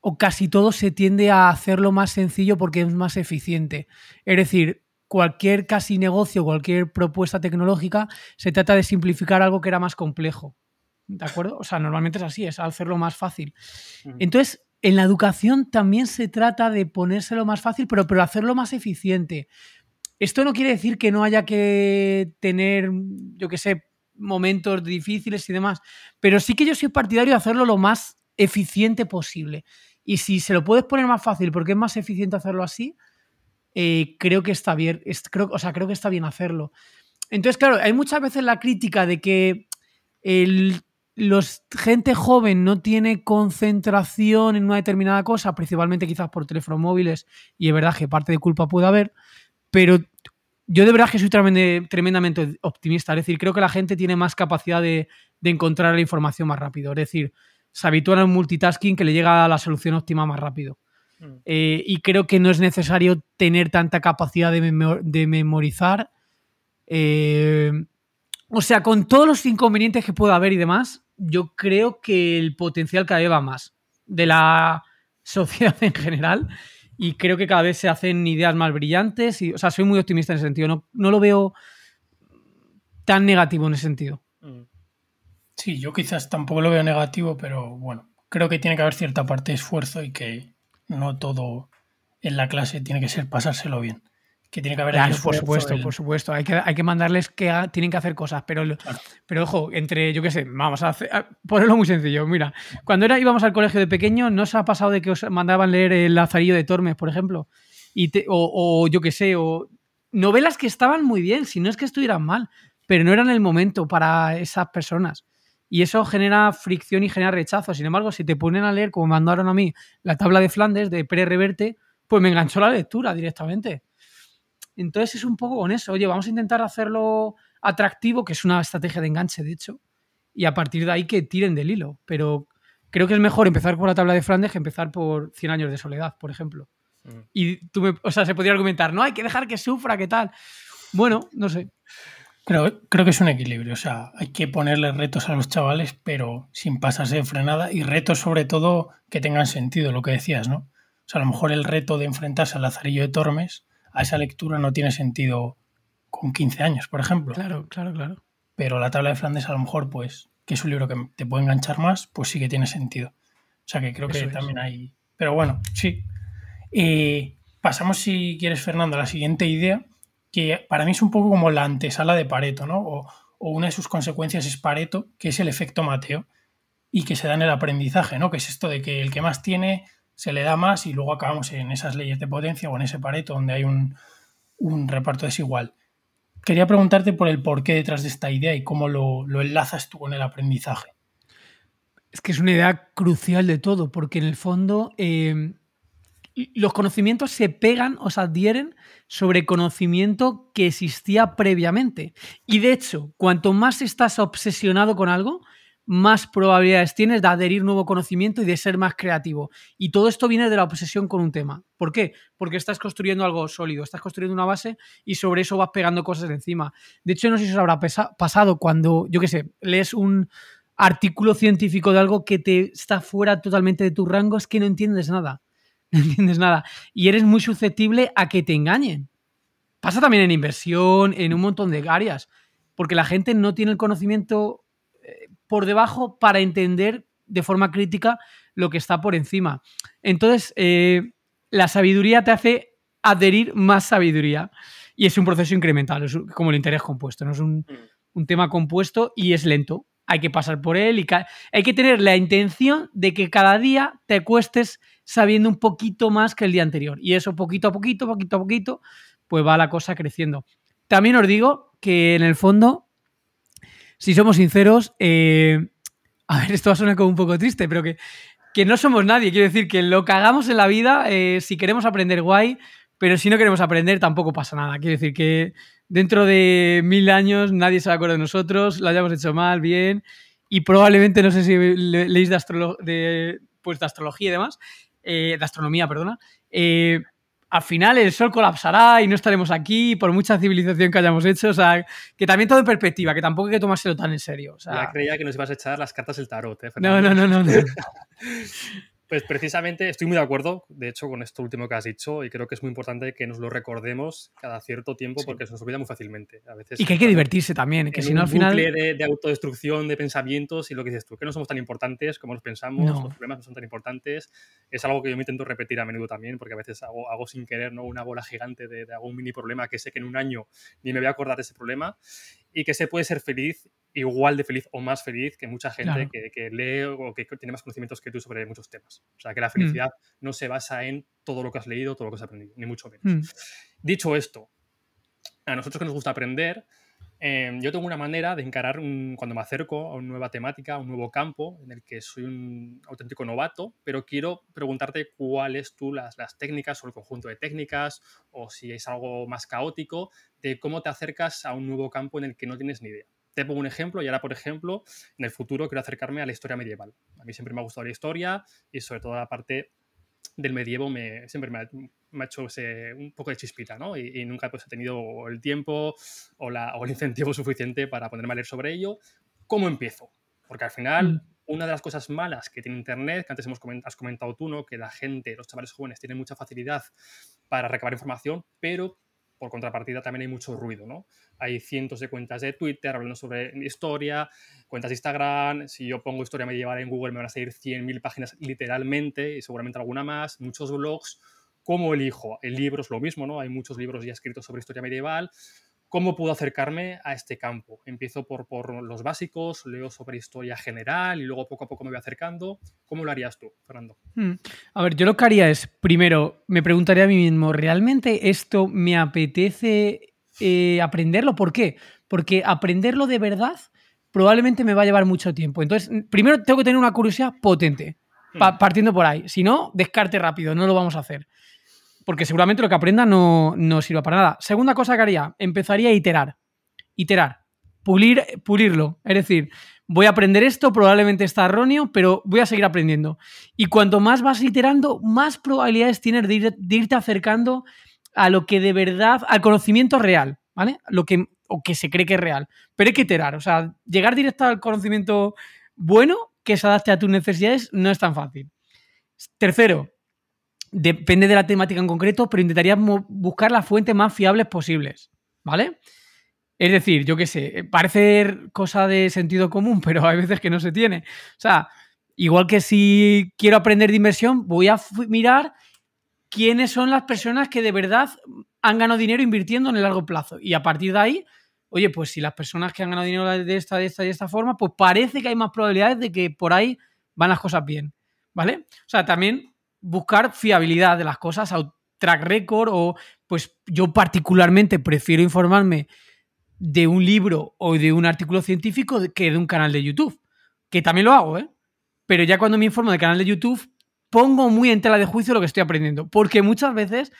o casi todo se tiende a hacerlo más sencillo porque es más eficiente. Es decir, cualquier casi negocio, cualquier propuesta tecnológica, se trata de simplificar algo que era más complejo. ¿De acuerdo? O sea, normalmente es así, es hacerlo más fácil. Entonces, en la educación también se trata de ponérselo más fácil, pero, pero hacerlo más eficiente. Esto no quiere decir que no haya que tener, yo qué sé, momentos difíciles y demás, pero sí que yo soy partidario de hacerlo lo más eficiente posible. Y si se lo puedes poner más fácil porque es más eficiente hacerlo así, eh, creo que está bien. o sea, creo que está bien hacerlo. Entonces, claro, hay muchas veces la crítica de que el los gente joven no tiene concentración en una determinada cosa, principalmente quizás por teléfonos móviles, y es verdad que parte de culpa puede haber, pero yo de verdad que soy tremendamente optimista. Es decir, creo que la gente tiene más capacidad de, encontrar la información más rápido. Es decir, se habitúa en un multitasking que le llega a la solución óptima más rápido. Mm. Eh, y creo que no es necesario tener tanta capacidad de, memorizar. Eh, o sea, con todos los inconvenientes que pueda haber y demás, yo creo que el potencial cada vez va más de la sociedad en general y creo que cada vez se hacen ideas más brillantes. Y, o sea, soy muy optimista en ese sentido. No, no lo veo tan negativo en ese sentido. Mm. Sí, yo quizás tampoco lo veo negativo, pero bueno, creo que tiene que haber cierta parte de esfuerzo y que no todo en la clase tiene que ser pasárselo bien que tiene que haber por supuesto, por supuesto. Hay que, hay que mandarles que tienen que hacer cosas, pero, pero ojo, entre, yo qué sé, vamos a, ponerlo muy sencillo. Mira, cuando era, íbamos al colegio de pequeño, ¿no os ha pasado de que os mandaban leer el Lazarillo de Tormes, por ejemplo? Y o, yo qué sé, o novelas que estaban muy bien, si no es que estuvieran mal, pero no eran el momento para esas personas. Y eso genera fricción y genera rechazo. Sin embargo, si te ponen a leer, como mandaron a mí, la tabla de Flandes de Pérez Reverte, pues me enganchó la lectura directamente. Entonces es un poco con eso. Oye, vamos a intentar hacerlo atractivo, que es una estrategia de enganche, de hecho, y a partir de ahí que tiren del hilo. Pero creo que es mejor empezar por la tabla de Flandes que empezar por 100 años de soledad, por ejemplo. Mm. Y tú me, o sea, se podría argumentar, no, hay que dejar que sufra, ¿qué tal? Bueno, no sé. Creo, creo que es un equilibrio, o sea, hay que ponerle retos a los chavales, pero sin pasarse de frenada y retos sobre todo que tengan sentido, lo que decías, ¿no? O sea, a lo mejor el reto de enfrentarse al Lazarillo de Tormes a esa lectura no tiene sentido con 15 años, por ejemplo. Claro, claro, claro. pero la tabla de Flandes a lo mejor, pues, que es un libro que te puede enganchar más, pues sí que tiene sentido. O sea que creo que también hay... Pero bueno, sí. Eh, pasamos, si quieres, Fernando, a la siguiente idea, que para mí es un poco como la antesala de Pareto, ¿no? O, una de sus consecuencias es Pareto, que es el efecto Mateo, y que se da en el aprendizaje, ¿no? Que es esto de que el que más tiene se le da más y luego acabamos en esas leyes de potencia o en ese Pareto donde hay un, un reparto desigual. Quería preguntarte por el porqué detrás de esta idea y cómo lo, enlazas tú con el aprendizaje. Es que es una idea crucial de todo, porque en el fondo eh, los conocimientos se pegan o se adhieren sobre conocimiento que existía previamente. Y de hecho, cuanto más estás obsesionado con algo, más probabilidades tienes de adherir nuevo conocimiento y de ser más creativo. Y todo esto viene de la obsesión con un tema. ¿Por qué? Porque estás construyendo algo sólido, estás construyendo una base y sobre eso vas pegando cosas encima. De hecho, no sé si os habrá pasado cuando, yo qué sé, lees un artículo científico de algo que te está fuera totalmente de tu rango, es que no entiendes nada. No entiendes nada. Y eres muy susceptible a que te engañen. Pasa también en inversión, en un montón de áreas. Porque la gente no tiene el conocimiento por debajo para entender de forma crítica lo que está por encima. Entonces, eh, la sabiduría te hace adherir más sabiduría y es un proceso incremental, es como el interés compuesto, no es un, mm. tema compuesto y es lento. Hay que pasar por él y hay que tener la intención de que cada día te cuestes sabiendo un poquito más que el día anterior. Y eso poquito a poquito, poquito a poquito, pues va la cosa creciendo. También os digo que en el fondo si somos sinceros, eh, a ver, esto va a sonar como un poco triste, pero que, que no somos nadie. Quiero decir que lo que hagamos en la vida, eh, si queremos aprender, guay, pero si no queremos aprender, tampoco pasa nada. Quiero decir que dentro de mil años nadie se va a acordar de nosotros, lo hayamos hecho mal, bien, y probablemente, no sé si leéis de, de, pues de astrología y demás, eh, de astronomía, perdona, al final el sol colapsará y no estaremos aquí por mucha civilización que hayamos hecho. O sea, que también todo en perspectiva, que tampoco hay que tomárselo tan en serio. O sea, ya creía que nos ibas a echar las cartas del tarot, ¿eh, no, no, no, no. Pues precisamente estoy muy de acuerdo, de hecho, con esto último que has dicho y creo que es muy importante que nos lo recordemos cada cierto tiempo porque se nos olvida muy fácilmente. A veces, y que hay que divertirse también, que si no al final... De, de, autodestrucción, de pensamientos y lo que dices tú, que no somos tan importantes como nos pensamos, los problemas no son tan importantes. Es algo que yo me intento repetir a menudo también porque a veces hago, hago sin querer ¿no? una bola gigante de, de algún mini problema que sé que en un año ni me voy a acordar de ese problema y que se puede ser feliz igual de feliz o más feliz que mucha gente que, lee o que tiene más conocimientos que tú sobre muchos temas. O sea, que la mm. felicidad no se basa en todo lo que has leído, todo lo que has aprendido, ni mucho menos. Mm. Dicho esto, a nosotros que nos gusta aprender, em, yo tengo una manera de encarar cuando me acerco a una nueva temática, a un nuevo campo en el que soy un auténtico novato, pero quiero preguntarte cuáles tú las, las técnicas o el conjunto de técnicas o si es algo más caótico de cómo te acercas a un nuevo campo en el que no tienes ni idea. Te pongo un ejemplo y ahora, por ejemplo, en el futuro quiero acercarme a la historia medieval. A mí siempre me ha gustado la historia y sobre todo la parte del medievo me, siempre me ha, hecho un poco de chispita, ¿no? Y, nunca pues, he tenido el tiempo o, la, o, el incentivo suficiente para ponerme a leer sobre ello. ¿Cómo empiezo? Porque al final, mm. una de las cosas malas que tiene Internet, que antes hemos comentado, has comentado tú, ¿no? Que la gente, los chavales jóvenes, tienen mucha facilidad para recabar información, pero por contrapartida también hay mucho ruido, ¿no? Hay cientos de cuentas de Twitter hablando sobre historia, cuentas de Instagram, si yo pongo historia medieval en Google me van a salir 100.000 páginas literalmente y seguramente alguna más, muchos blogs. ¿Cómo elijo? El libro es lo mismo, ¿no? Hay muchos libros ya escritos sobre historia medieval. ¿Cómo puedo acercarme a este campo? Empiezo por, por los básicos, leo sobre historia general y luego poco a poco me voy acercando. ¿Cómo lo harías tú, Fernando? Hmm. A ver, yo lo que haría es, primero, me preguntaría a mí mismo, ¿realmente esto me apetece eh, aprenderlo? ¿Por qué? Porque aprenderlo de verdad probablemente me va a llevar mucho tiempo. Entonces, primero tengo que tener una curiosidad potente, hmm. partiendo por ahí. Si no, descarte rápido, no lo vamos a hacer porque seguramente lo que aprenda no, no sirva para nada. Segunda cosa que haría, empezaría a iterar. Iterar. Pulir, pulirlo. Es decir, voy a aprender esto, probablemente está erróneo, pero voy a seguir aprendiendo. Y cuanto más vas iterando, más probabilidades tienes de, irte acercando a lo que de verdad, al conocimiento real, ¿vale? Lo que, o que se cree que es real. Pero hay que iterar, o sea, llegar directo al conocimiento bueno que se adapte a tus necesidades no es tan fácil. Tercero, depende de la temática en concreto, pero intentaría buscar las fuentes más fiables posibles, ¿vale? Es decir, yo qué sé, parece cosa de sentido común, pero hay veces que no se tiene. O sea, igual que si quiero aprender de inversión, voy a mirar quiénes son las personas que de verdad han ganado dinero invirtiendo en el largo plazo. Y a partir de ahí, oye, pues si las personas que han ganado dinero de esta, de esta y de esta forma, pues parece que hay más probabilidades de que por ahí van las cosas bien. ¿Vale? O sea, también buscar fiabilidad de las cosas, track record o pues yo particularmente prefiero informarme de un libro o de un artículo científico que de un canal de YouTube. Que también lo hago, ¿eh? Pero ya cuando me informo de canal de YouTube, pongo muy en tela de juicio lo que estoy aprendiendo. Porque muchas veces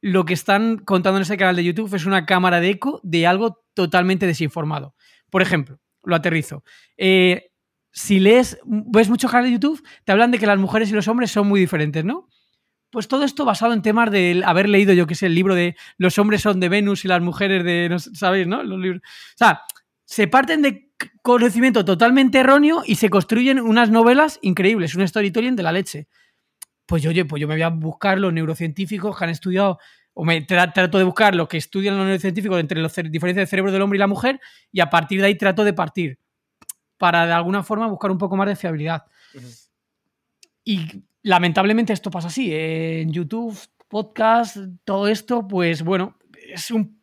lo que están contando en ese canal de YouTube es una cámara de eco de algo totalmente desinformado. Por ejemplo, lo aterrizo. Eh, si lees, ves muchos canales de YouTube, te hablan de que las mujeres y los hombres son muy diferentes, ¿no? Pues todo esto basado en temas de haber leído, yo que sé, el libro de los hombres son de Venus y las mujeres de, ¿sabéis, no? Los libros. O sea, se parten de conocimiento totalmente erróneo y se construyen unas novelas increíbles, un storytelling de la leche. Pues oye, pues yo me voy a buscar los neurocientíficos que han estudiado, o me trato de buscar lo que estudian los neurocientíficos entre las diferencias del cerebro del hombre y la mujer, y a partir de ahí trato de partir, para de alguna forma buscar un poco más de fiabilidad. Y lamentablemente esto pasa así. En YouTube, podcast, todo esto, pues bueno, es un.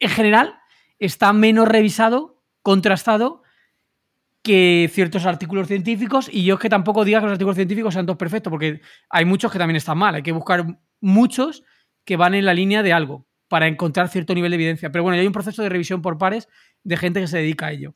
En general, está menos revisado, contrastado que ciertos artículos científicos. Y yo es que tampoco diga que los artículos científicos sean todos perfectos, porque hay muchos que también están mal. Hay que buscar muchos que van en la línea de algo para encontrar cierto nivel de evidencia. Pero bueno, ya hay un proceso de revisión por pares de gente que se dedica a ello.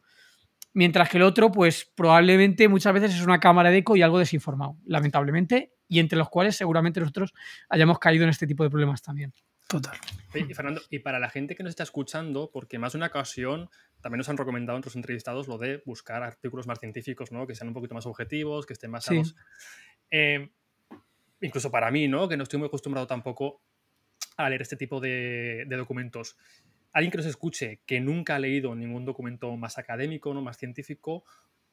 Mientras que el otro, pues probablemente muchas veces es una cámara de eco y algo desinformado, lamentablemente, y entre los cuales seguramente nosotros hayamos caído en este tipo de problemas también. Total. Y Fernando, y para la gente que nos está escuchando, porque más de una ocasión también nos han recomendado otros entrevistados lo de buscar artículos más científicos, ¿no? Que sean un poquito más objetivos, que estén más sanos. Eh, incluso para mí, ¿no? Que no estoy muy acostumbrado tampoco a leer este tipo de, de documentos alguien que nos escuche que nunca ha leído ningún documento más académico, ¿no? más científico,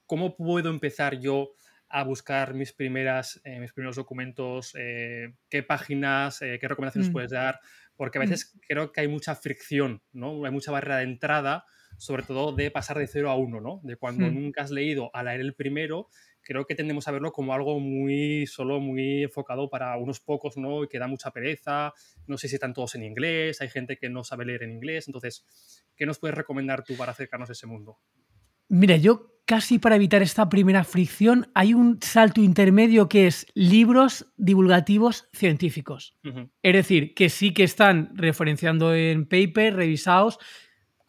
¿cómo puedo empezar yo a buscar mis, primeras, eh, mis primeros documentos? Eh, ¿Qué páginas, eh, qué recomendaciones mm. puedes dar? Porque a mm. veces creo que hay mucha fricción, ¿no? Hay mucha barrera de entrada, sobre todo de pasar de cero a uno, ¿no? De cuando mm. nunca has leído a leer el primero creo que tendemos a verlo como algo muy solo muy enfocado para unos pocos, ¿no? Y que da mucha pereza. No sé si están todos en inglés, hay gente que no sabe leer en inglés. Entonces, ¿qué nos puedes recomendar tú para acercarnos a ese mundo? Mira, yo casi para evitar esta primera fricción, hay un salto intermedio que es libros divulgativos científicos. Es decir, que sí que están referenciando en paper, revisados,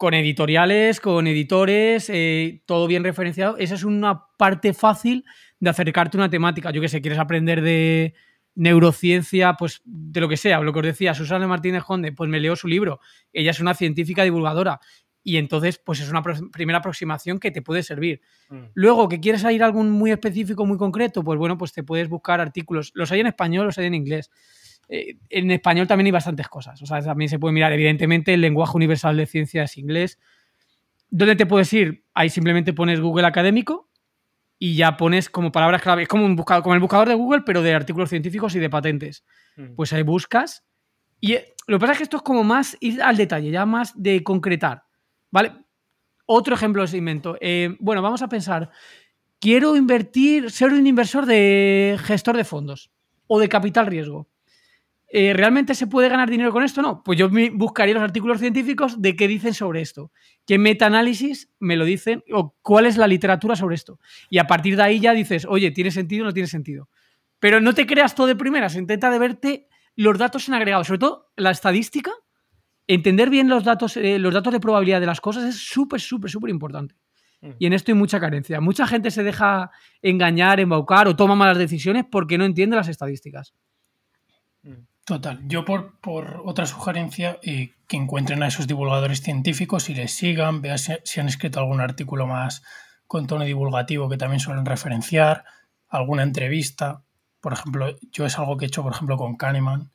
con editoriales, con editores, eh, todo bien referenciado. Esa es una parte fácil de acercarte a una temática. Yo que sé, quieres aprender de neurociencia, pues de lo que sea, lo que os decía, Susana Martínez Jonde, pues me leo su libro. Ella es una científica divulgadora. Y entonces, pues es una primera aproximación que te puede servir. Mm. Luego, que quieres ir a algún muy específico, muy concreto, pues bueno, pues te puedes buscar artículos. Los hay en español, los hay en inglés. Eh, en español también hay bastantes cosas. O sea, también se puede mirar, evidentemente, el lenguaje universal de ciencia es inglés. ¿Dónde te puedes ir? Ahí simplemente pones Google Académico y ya pones como palabras clave. Es como, un buscador, como el buscador de Google, pero de artículos científicos y de patentes. Mm. Pues ahí buscas. Y eh, lo que pasa es que esto es como más ir al detalle, ya más de concretar. ¿Vale? Otro ejemplo os invento. Eh, bueno, vamos a pensar. Quiero invertir, ser un inversor de gestor de fondos o de capital riesgo. Eh, ¿realmente se puede ganar dinero con esto? No. Pues yo buscaría los artículos científicos de qué dicen sobre esto. ¿Qué metaanálisis me lo dicen? ¿O cuál es la literatura sobre esto? Y a partir de ahí ya dices, oye, ¿tiene sentido o no tiene sentido? Pero no te creas todo de primeras. Intenta de verte los datos en agregado. Sobre todo la estadística. Entender bien los datos, eh, los datos de probabilidad de las cosas es súper, súper, súper importante. Mm. Y en esto hay mucha carencia. Mucha gente se deja engañar, embaucar o toma malas decisiones porque no entiende las estadísticas. Total. Yo por, por otra sugerencia, eh, que encuentren a esos divulgadores científicos y les sigan, vean si, han escrito algún artículo más con tono divulgativo que también suelen referenciar, alguna entrevista. Por ejemplo, yo es algo que he hecho, por ejemplo, con Kahneman.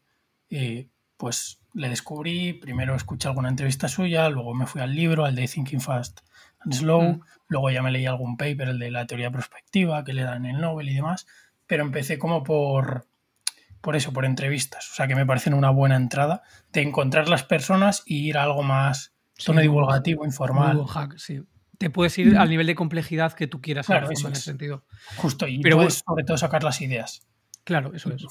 Eh, pues le descubrí, primero escuché alguna entrevista suya, luego me fui al libro, al de Thinking Fast and Slow, mm. luego ya me leí algún paper, el de la teoría prospectiva que le dan el Nobel y demás, pero empecé como por, por eso, por entrevistas. O sea que me parecen una buena entrada de encontrar las personas y ir a algo más tono divulgativo, informal. Hack, sí. Te puedes ir al nivel de complejidad que tú quieras claro, en ese sentido. Justo, y Pero puedes sobre todo sacar las ideas. Claro, eso es.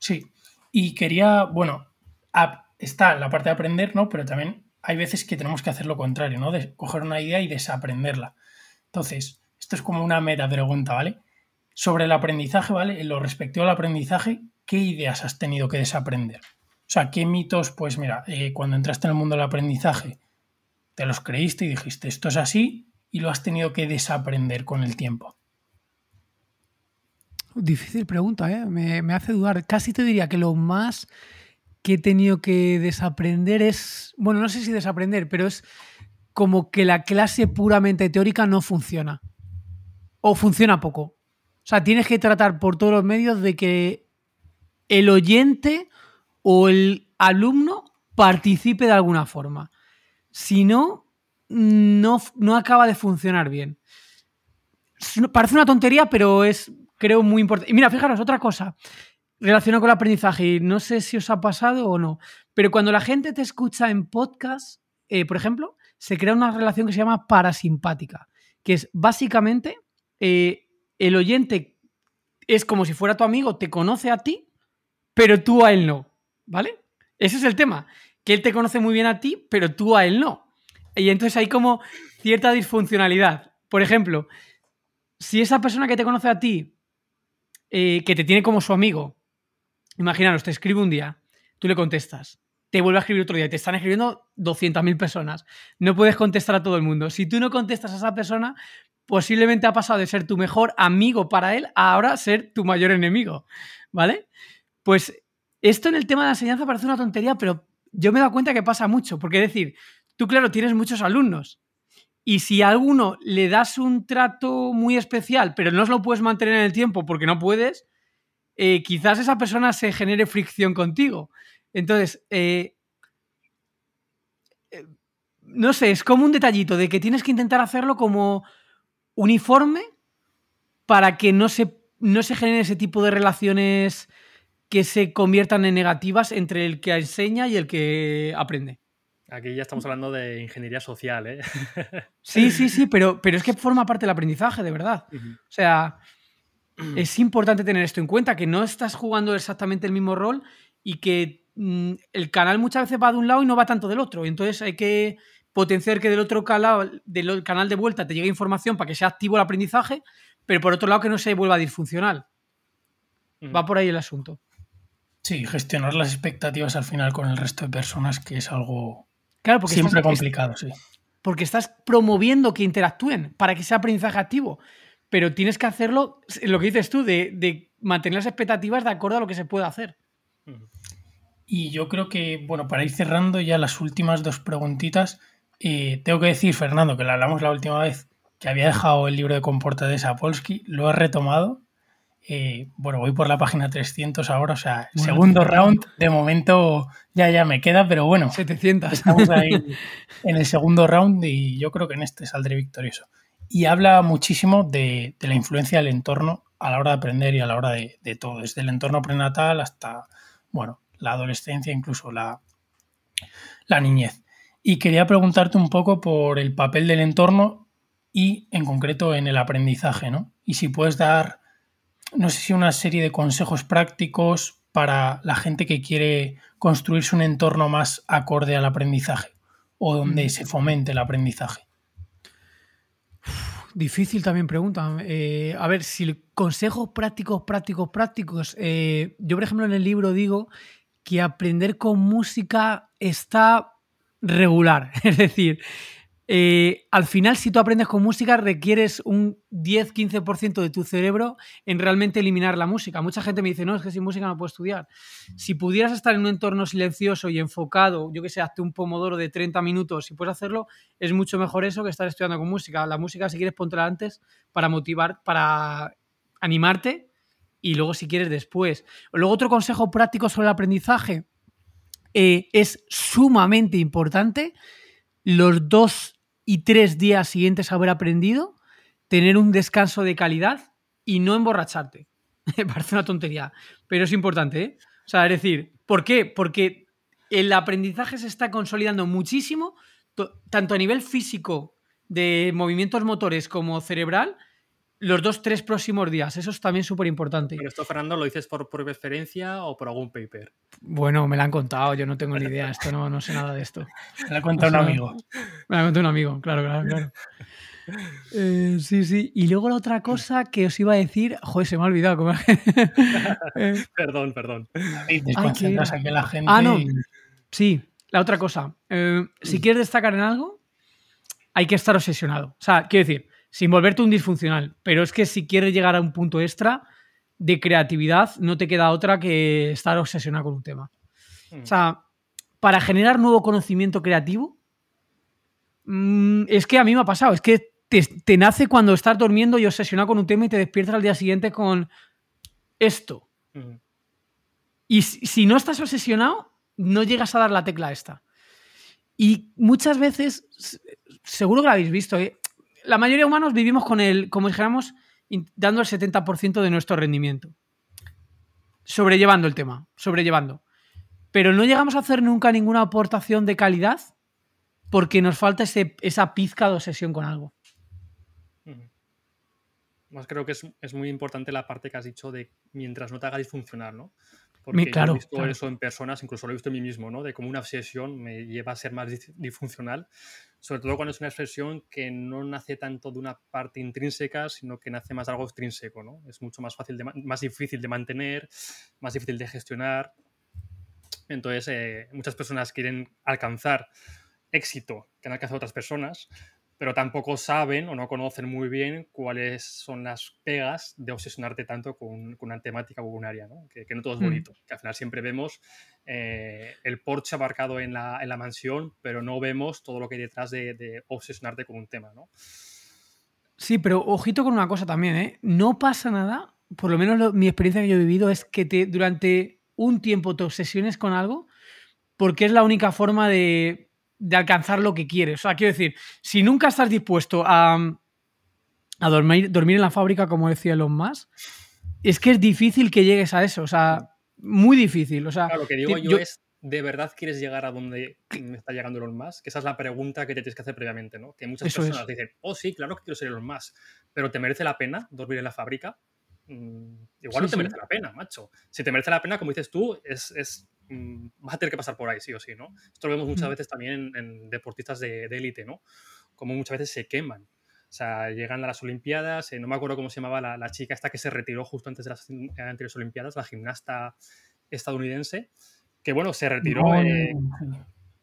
Sí. Y quería, bueno, está la parte de aprender, ¿no? Pero también hay veces que tenemos que hacer lo contrario, ¿no? De coger una idea y desaprenderla. Entonces, esto es como una meta pregunta, ¿vale? Sobre el aprendizaje, ¿vale? En lo respectivo al aprendizaje, ¿qué ideas has tenido que desaprender? O sea, ¿qué mitos, pues mira, eh, cuando entraste en el mundo del aprendizaje, te los creíste y dijiste, esto es así, y lo has tenido que desaprender con el tiempo? Difícil pregunta, ¿eh? me, me hace dudar. Casi te diría que lo más que he tenido que desaprender es, bueno, no sé si desaprender, pero es como que la clase puramente teórica no funciona. O funciona poco. O sea, tienes que tratar por todos los medios de que el oyente o el alumno participe de alguna forma. Si no, no, no acaba de funcionar bien. Parece una tontería, pero es, creo, muy importante. Y mira, fijaros, otra cosa relacionado con el aprendizaje, no sé si os ha pasado o no, pero cuando la gente te escucha en podcast, eh, por ejemplo, se crea una relación que se llama parasimpática, que es básicamente eh, el oyente es como si fuera tu amigo, te conoce a ti, pero tú a él no, ¿vale? Ese es el tema, que él te conoce muy bien a ti, pero tú a él no. Y entonces hay como cierta disfuncionalidad. Por ejemplo, si esa persona que te conoce a ti, eh, que te tiene como su amigo, Imaginaros, te escribe un día, tú le contestas, te vuelve a escribir otro día, te están escribiendo 200.000 personas. No puedes contestar a todo el mundo. Si tú no contestas a esa persona, posiblemente ha pasado de ser tu mejor amigo para él a ahora ser tu mayor enemigo. ¿Vale? Pues esto en el tema de la enseñanza parece una tontería, pero yo me he dado cuenta que pasa mucho. Porque es decir, tú, claro, tienes muchos alumnos. Y si a alguno le das un trato muy especial, pero no lo puedes mantener en el tiempo porque no puedes, eh, quizás esa persona se genere fricción contigo. Entonces, eh, eh, no sé, es como un detallito de que tienes que intentar hacerlo como uniforme para que no se, no se generen ese tipo de relaciones que se conviertan en negativas entre el que enseña y el que aprende. Aquí ya estamos hablando de ingeniería social, ¿eh? Sí, sí, sí, pero, pero es que forma parte del aprendizaje, de verdad. O sea, es importante tener esto en cuenta, que no estás jugando exactamente el mismo rol y que mm, el canal muchas veces va de un lado y no va tanto del otro. Entonces hay que potenciar que del otro canal, del canal de vuelta te llegue información para que sea activo el aprendizaje, pero por otro lado que no se vuelva disfuncional. Va por ahí el asunto. Sí, gestionar las expectativas al final con el resto de personas, que es algo claro, porque siempre complicado, sí. Porque estás promoviendo que interactúen para que sea aprendizaje activo pero tienes que hacerlo, lo que dices tú, de, mantener las expectativas de acuerdo a lo que se puede hacer. Y yo creo que, bueno, para ir cerrando ya las últimas dos preguntitas, eh, tengo que decir, Fernando, que lo hablamos la última vez, que había dejado el libro de Comporta de Sapolsky, lo he retomado. Eh, bueno, voy por la página 300 ahora, o sea, segundo round, de momento ya ya me queda, pero bueno. 700. Estamos ahí en el segundo round y yo creo que en este saldré victorioso y habla muchísimo de, la influencia del entorno a la hora de aprender y a la hora de, todo, desde el entorno prenatal hasta, bueno, la adolescencia, incluso la, la niñez. Y quería preguntarte un poco por el papel del entorno y en concreto en el aprendizaje, ¿no? Y si puedes dar, no sé si una serie de consejos prácticos para la gente que quiere construirse un entorno más acorde al aprendizaje o donde mm. se fomente el aprendizaje. Difícil también pregunta. Eh, a ver, si consejos prácticos, prácticos, prácticos. Eh, yo, por ejemplo, en el libro digo que aprender con música está regular. Es decir, eh, al final, si tú aprendes con música, requieres un 10-15% de tu cerebro en realmente eliminar la música. Mucha gente me dice, no, es que sin música no puedo estudiar. Si pudieras estar en un entorno silencioso y enfocado, yo que sé, hazte un pomodoro de 30 minutos, si puedes hacerlo, es mucho mejor eso que estar estudiando con música. La música, si quieres, póntela antes para motivar, para animarte y luego, si quieres, después. Luego, otro consejo práctico sobre el aprendizaje eh, es sumamente importante los dos y tres días siguientes haber aprendido, tener un descanso de calidad y no emborracharte. Me parece una tontería, pero es importante, ¿eh? O sea, es decir, ¿por qué? Porque el aprendizaje se está consolidando muchísimo tanto a nivel físico de movimientos motores como cerebral los dos, tres próximos días. Eso es también súper importante. ¿Pero esto, Fernando, lo dices por, por referencia o por algún paper? Bueno, me lo han contado, yo no tengo ni idea, esto no, no sé nada de esto. Me lo ha contado un amigo. Me lo ha contado un amigo, claro, claro, claro. Eh, sí, sí. Y luego la otra cosa que os iba a decir, joder, se me ha olvidado. eh, perdón, perdón. Ay, aquí a la gente. Ah, no. Sí, la otra cosa. Eh, si quieres destacar en algo, hay que estar obsesionado. O sea, quiero decir, sin volverte un disfuncional, pero es que si quieres llegar a un punto extra de creatividad, no te queda otra que estar obsesionado con un tema. O sea, para generar nuevo conocimiento creativo, mm, es que a mí me ha pasado, es que te, nace cuando estás durmiendo y obsesionado con un tema y te despiertas al día siguiente con esto. Y si, no estás obsesionado, no llegas a dar la tecla esta. Y muchas veces, seguro que lo habéis visto, ¿eh? La mayoría de humanos vivimos con el, como dijéramos, dando el 70% de nuestro rendimiento. Sobrellevando el tema, sobrellevando. Pero no llegamos a hacer nunca ninguna aportación de calidad porque nos falta esa pizca de obsesión con algo. Más creo que es, muy importante la parte que has dicho de mientras no te haga disfuncionar, ¿no? Porque claro, he visto eso en personas, incluso lo he visto en mí mismo, ¿no? De cómo una obsesión me lleva a ser más disfuncional sobre todo cuando es una expresión que no nace tanto de una parte intrínseca, sino que nace más de algo extrínseco, ¿no? Es mucho más fácil, de, más difícil de mantener, más difícil de gestionar. Entonces, eh, muchas personas quieren alcanzar éxito que han alcanzado otras personas, pero tampoco saben o no conocen muy bien cuáles son las pegas de obsesionarte tanto con, una temática o un área, ¿no? Que, no todo es mm. bonito, que al final siempre vemos eh, el porche abarcado en la, en la, mansión, pero no vemos todo lo que hay detrás de, obsesionarte con un tema, ¿no? Sí, pero ojito con una cosa también, ¿eh? No pasa nada, por lo menos mi experiencia que yo he vivido es que te, durante un tiempo te obsesiones con algo porque es la única forma de de alcanzar lo que quieres. O sea, quiero decir, si nunca estás dispuesto a, a dormir, dormir en la fábrica, como decía Elon Musk, es que es difícil que llegues a eso. O sea, muy difícil. O sea, lo que digo yo, es, ¿de verdad quieres llegar a donde me está llegando Elon Musk? Que esa es la pregunta que te tienes que hacer previamente, ¿no? Que muchas personas dicen, oh, sí, claro que quiero ser Elon Musk, pero ¿te merece la pena dormir en la fábrica? Mm, igual no te merece la pena, macho. Si te merece la pena, como dices tú, es, es vas a tener que pasar por ahí, sí o sí, ¿no? Esto lo vemos muchas mm. veces también en, deportistas de élite, ¿no? Como muchas veces se queman. O sea, llegan a las Olimpiadas, eh, no me acuerdo cómo se llamaba la, chica esta que se retiró justo antes de las anteriores Olimpiadas, la gimnasta estadounidense, que bueno, se retiró. Eh,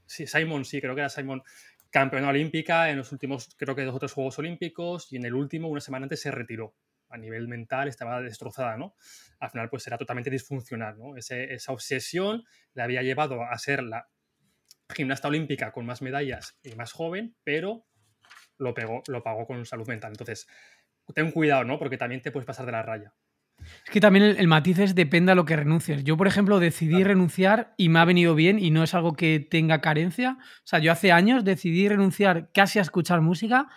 sí, Simon, sí, creo que era Simon, campeona olímpica en los últimos, creo que dos o tres Juegos Olímpicos, y en el último, una semana antes, se retiró a nivel mental estaba destrozada, ¿no? Al final pues era totalmente disfuncional, ¿no? esa obsesión le había llevado a ser la gimnasta olímpica con más medallas y más joven, pero lo, pegó, lo pagó con salud mental. Entonces, ten cuidado, ¿no? Porque también te puedes pasar de la raya. Es que también el, matiz es depende a lo que renuncies. Yo, por ejemplo, decidí renunciar y me ha venido bien y no es algo que tenga carencia. O sea, yo hace años decidí renunciar casi a escuchar música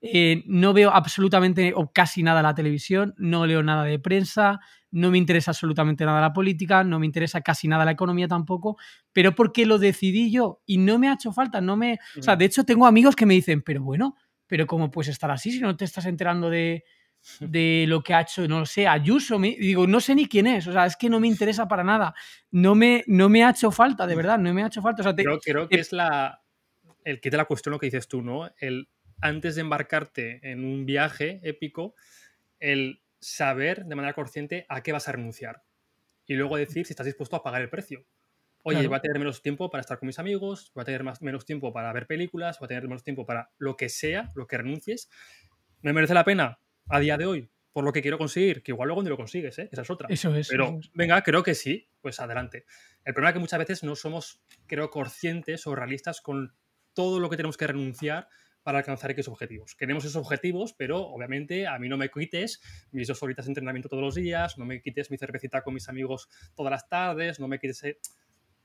eh, no veo absolutamente o casi nada la televisión, no leo nada de prensa, no me interesa absolutamente nada la política, no me interesa casi nada la economía tampoco, pero porque lo decidí yo y no me ha hecho falta, no me... O sea, de hecho tengo amigos que me dicen, pero bueno, pero ¿cómo puedes estar así si no te estás enterando de, de lo que ha hecho, no lo sé, Ayuso? Me, digo, no sé ni quién es, o sea, es que no me interesa para nada, no me, no me ha hecho falta, de verdad, no me ha hecho falta. O sea, creo, que es la, el que de la cuestión lo que dices tú, ¿no? El antes de embarcarte en un viaje épico, el saber de manera consciente a qué vas a renunciar. Y luego decir si estás dispuesto a pagar el precio. Oye, voy a tener menos tiempo para estar con mis amigos, voy a tener más, menos tiempo para ver películas, voy a tener menos tiempo para lo que sea, lo que renuncies. ¿Me merece la pena a día de hoy? Por lo que quiero conseguir, que igual luego ni lo consigues, ¿eh? esa es otra. Eso es. Pero venga, creo que sí, pues adelante. El problema es que muchas veces no somos, creo, conscientes o realistas con todo lo que tenemos que renunciar para alcanzar X objetivos. Queremos esos objetivos, pero obviamente a mí no me quites mis dos horitas de entrenamiento todos los días, no me quites mi cervecita con mis amigos todas las tardes, no me quites... Eh,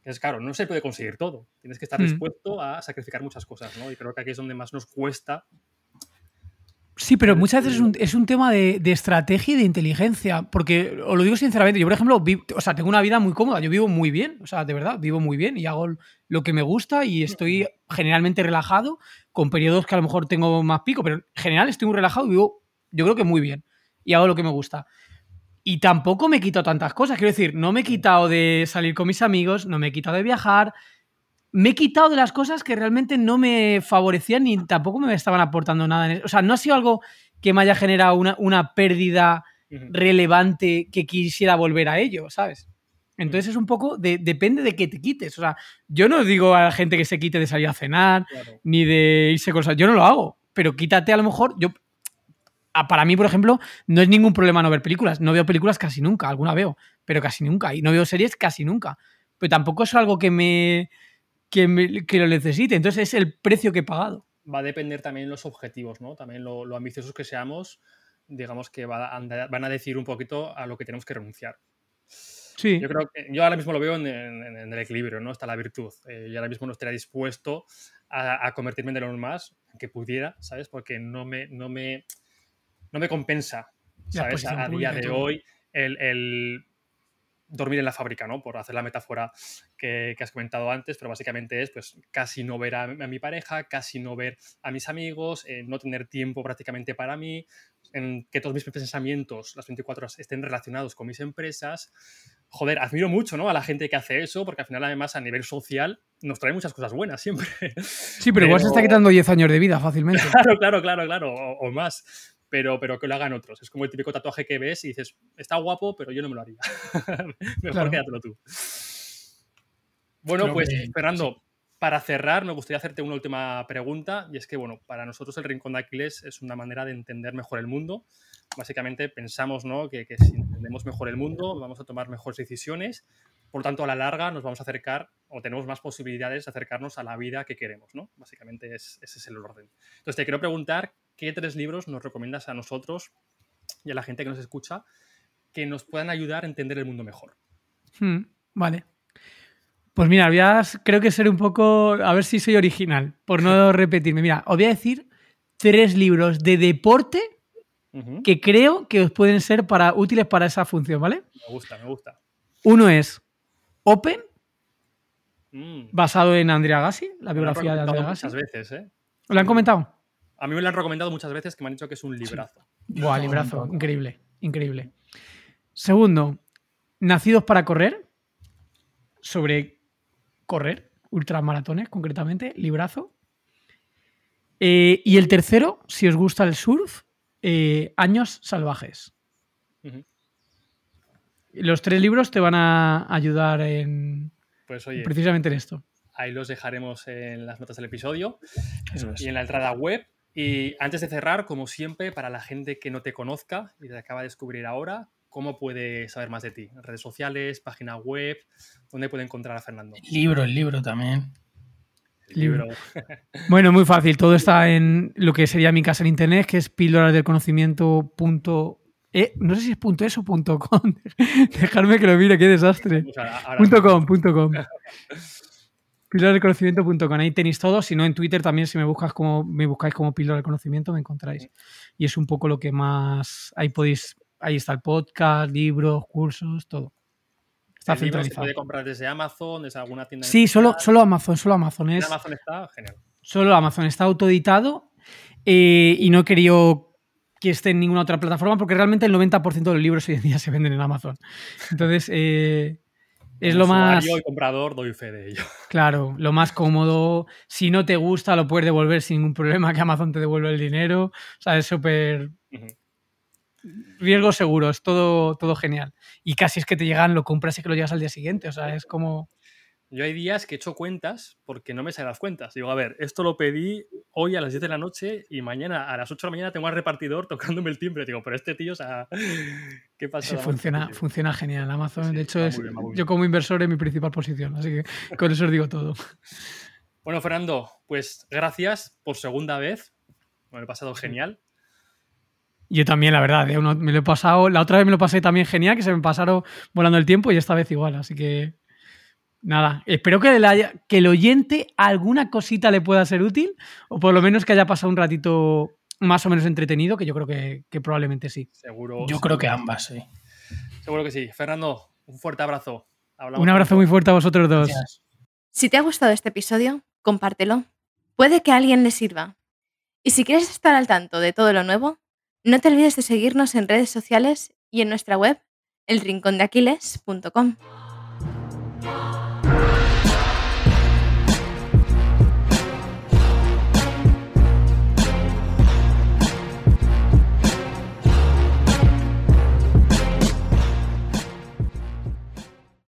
es claro, no se puede conseguir todo. Tienes que estar hmm. dispuesto a sacrificar muchas cosas, ¿no? Y creo que aquí es donde más nos cuesta Sí, pero muchas veces es un, tema de, estrategia y de inteligencia. Porque, os lo digo sinceramente, yo, por ejemplo, o sea, tengo una vida muy cómoda. Yo vivo muy bien. O sea, de verdad, vivo muy bien y hago lo que me gusta y estoy generalmente relajado, con periodos que a lo mejor tengo más pico, pero en general estoy muy relajado y vivo, yo creo que muy bien. Y hago lo que me gusta. Y tampoco me he quitado tantas cosas. Quiero decir, no me he quitado de salir con mis amigos, no me he quitado de viajar, me he quitado de las cosas que realmente no me favorecían ni tampoco me estaban aportando nada. O sea, no ha sido algo que me haya generado una, pérdida relevante que quisiera volver a ello, ¿sabes? Entonces es un poco, depende de que te quites. O sea, yo no digo a la gente que se quite de salir a cenar, ni de irse con cosas. Yo no lo hago, pero quítate a lo mejor. Yo, para mí, por ejemplo, no es ningún problema no ver películas. No veo películas casi nunca, alguna veo, pero casi nunca. Y no veo series casi nunca. Pero tampoco es algo que me que, lo necesite. Entonces es el precio que he pagado. Va a depender también los objetivos, ¿no? También lo, ambiciosos que seamos, digamos que van a decir un poquito a lo que tenemos que renunciar. Sí. Yo creo que yo ahora mismo lo veo en, el equilibrio, ¿no? Está la virtud. Eh, yo ahora mismo no estaría dispuesto a, convertirme en de lo más que pudiera, ¿sabes? Porque no me, no me, no me compensa, ¿sabes? A, día de hoy el dormir en la fábrica, ¿no? Por hacer la metáfora que, has comentado antes, pero básicamente es pues casi no ver a, mi pareja, casi no ver a mis amigos, eh, no tener tiempo prácticamente para mí, en que todos mis pensamientos, las 24 horas, estén relacionados con mis empresas. Joder, admiro mucho, ¿no? A la gente que hace eso, porque al final además a nivel social nos trae muchas cosas buenas siempre. Sí, pero, igual se está quitando 10 años de vida fácilmente. Claro, claro, claro, claro, o más pero, pero que lo hagan otros. Es como el típico tatuaje que ves y dices, está guapo, pero yo no me lo haría. Mejor quédatelo tú. Bueno, pues Fernando, para cerrar, me gustaría hacerte una última pregunta, y es que, bueno, para nosotros el Rincón de Aquiles es una manera de entender mejor el mundo. Básicamente pensamos ¿no? que, que si entendemos mejor el mundo, vamos a tomar mejores decisiones, por lo tanto, a la larga nos vamos a acercar o tenemos más posibilidades de acercarnos a la vida que queremos, ¿no? Básicamente ese es el orden. Entonces, te quiero preguntar ¿qué tres libros nos recomiendas a nosotros y a la gente que nos escucha que nos puedan ayudar a entender el mundo mejor? Hmm, vale. Pues mira, voy a, creo que ser un poco, a ver si soy original, por no repetirme. Mira, os voy a decir tres libros de deporte que creo que os pueden ser para, útiles para esa función, ¿vale? Me gusta, me gusta. Uno es Open, mm. basado en Andrea Gassi, la biografía de Andrea Gassi. Muchas veces, ¿eh? ¿Lo han comentado? A mí me lo han recomendado muchas veces que me han dicho que es un librazo. Buah, librazo. Increíble, increíble. Segundo, Nacidos para correr. Sobre correr, ultramaratones concretamente, librazo. Eh, y el tercero, si os gusta el surf, eh, Años Salvajes. Los tres libros te van a ayudar en pues, precisamente en esto. Ahí los dejaremos en las notas del episodio y en la entrada web. Y antes de cerrar, como siempre, para la gente que no te conozca y te acaba de descubrir ahora, ¿cómo puede saber más de ti? ¿Redes sociales, página web? ¿Dónde puede encontrar a Fernando? El libro, el libro también. El libro. bueno, muy fácil. Todo está en lo que sería mi casa en internet, que es píldoras del conocimiento. E, no sé si es punto .es o punto .com. Dejarme que lo mire, qué desastre. punto .com, punto .com. Del conocimiento.com. Ahí tenéis todo. Si no, en Twitter también, si me buscas como me buscáis como Píldora del conocimiento, me encontráis. Y es un poco lo que más. Ahí podéis. Ahí está el podcast, libros, cursos, todo. Está centralizado. ¿Se puede comprar desde Amazon, desde alguna tienda? Sí, solo, solo Amazon, solo Amazon. Es, Amazon está genial. Solo Amazon está autoeditado eh, y no he querido que esté en ninguna otra plataforma porque realmente el 90% de los libros hoy en día se venden en Amazon. Entonces, eh, es lo más. y comprador doy fe de ello. Claro, lo más cómodo. Si no te gusta, lo puedes devolver sin ningún problema, que Amazon te devuelve el dinero. O sea, es súper. Riesgos seguros, todo, todo genial. Y casi es que te llegan, lo compras y que lo llegas al día siguiente. O sea, es como. Yo hay días que he hecho cuentas porque no me salen las cuentas. Digo, a ver, esto lo pedí hoy a las 10 de la noche y mañana a las 8 de la mañana tengo al repartidor tocándome el timbre. Digo, pero este tío, o sea, ¿qué pasa? Sí, funciona, funciona genial. Amazon, de hecho, es yo como inversor en mi principal posición. Así que con eso os digo todo. Bueno, Fernando, pues gracias por segunda vez. Me lo he pasado genial. Yo también, la verdad, ¿eh? me lo he pasado. La otra vez me lo pasé también genial, que se me pasaron volando el tiempo y esta vez igual. Así que Nada, espero que, el oyente alguna cosita le pueda ser útil o por lo menos que haya pasado un ratito, más o menos entretenido, que yo creo que, probablemente sí. Seguro. Yo creo que ambas, sí. Seguro que sí. Fernando, un fuerte abrazo. un abrazo muy fuerte a vosotros dos. Si te ha gustado este episodio, compártelo. Puede que a alguien le sirva. Y si quieres estar al tanto de todo lo nuevo, no te olvides de seguirnos en redes sociales y en nuestra web, elrincondeaquiles.com.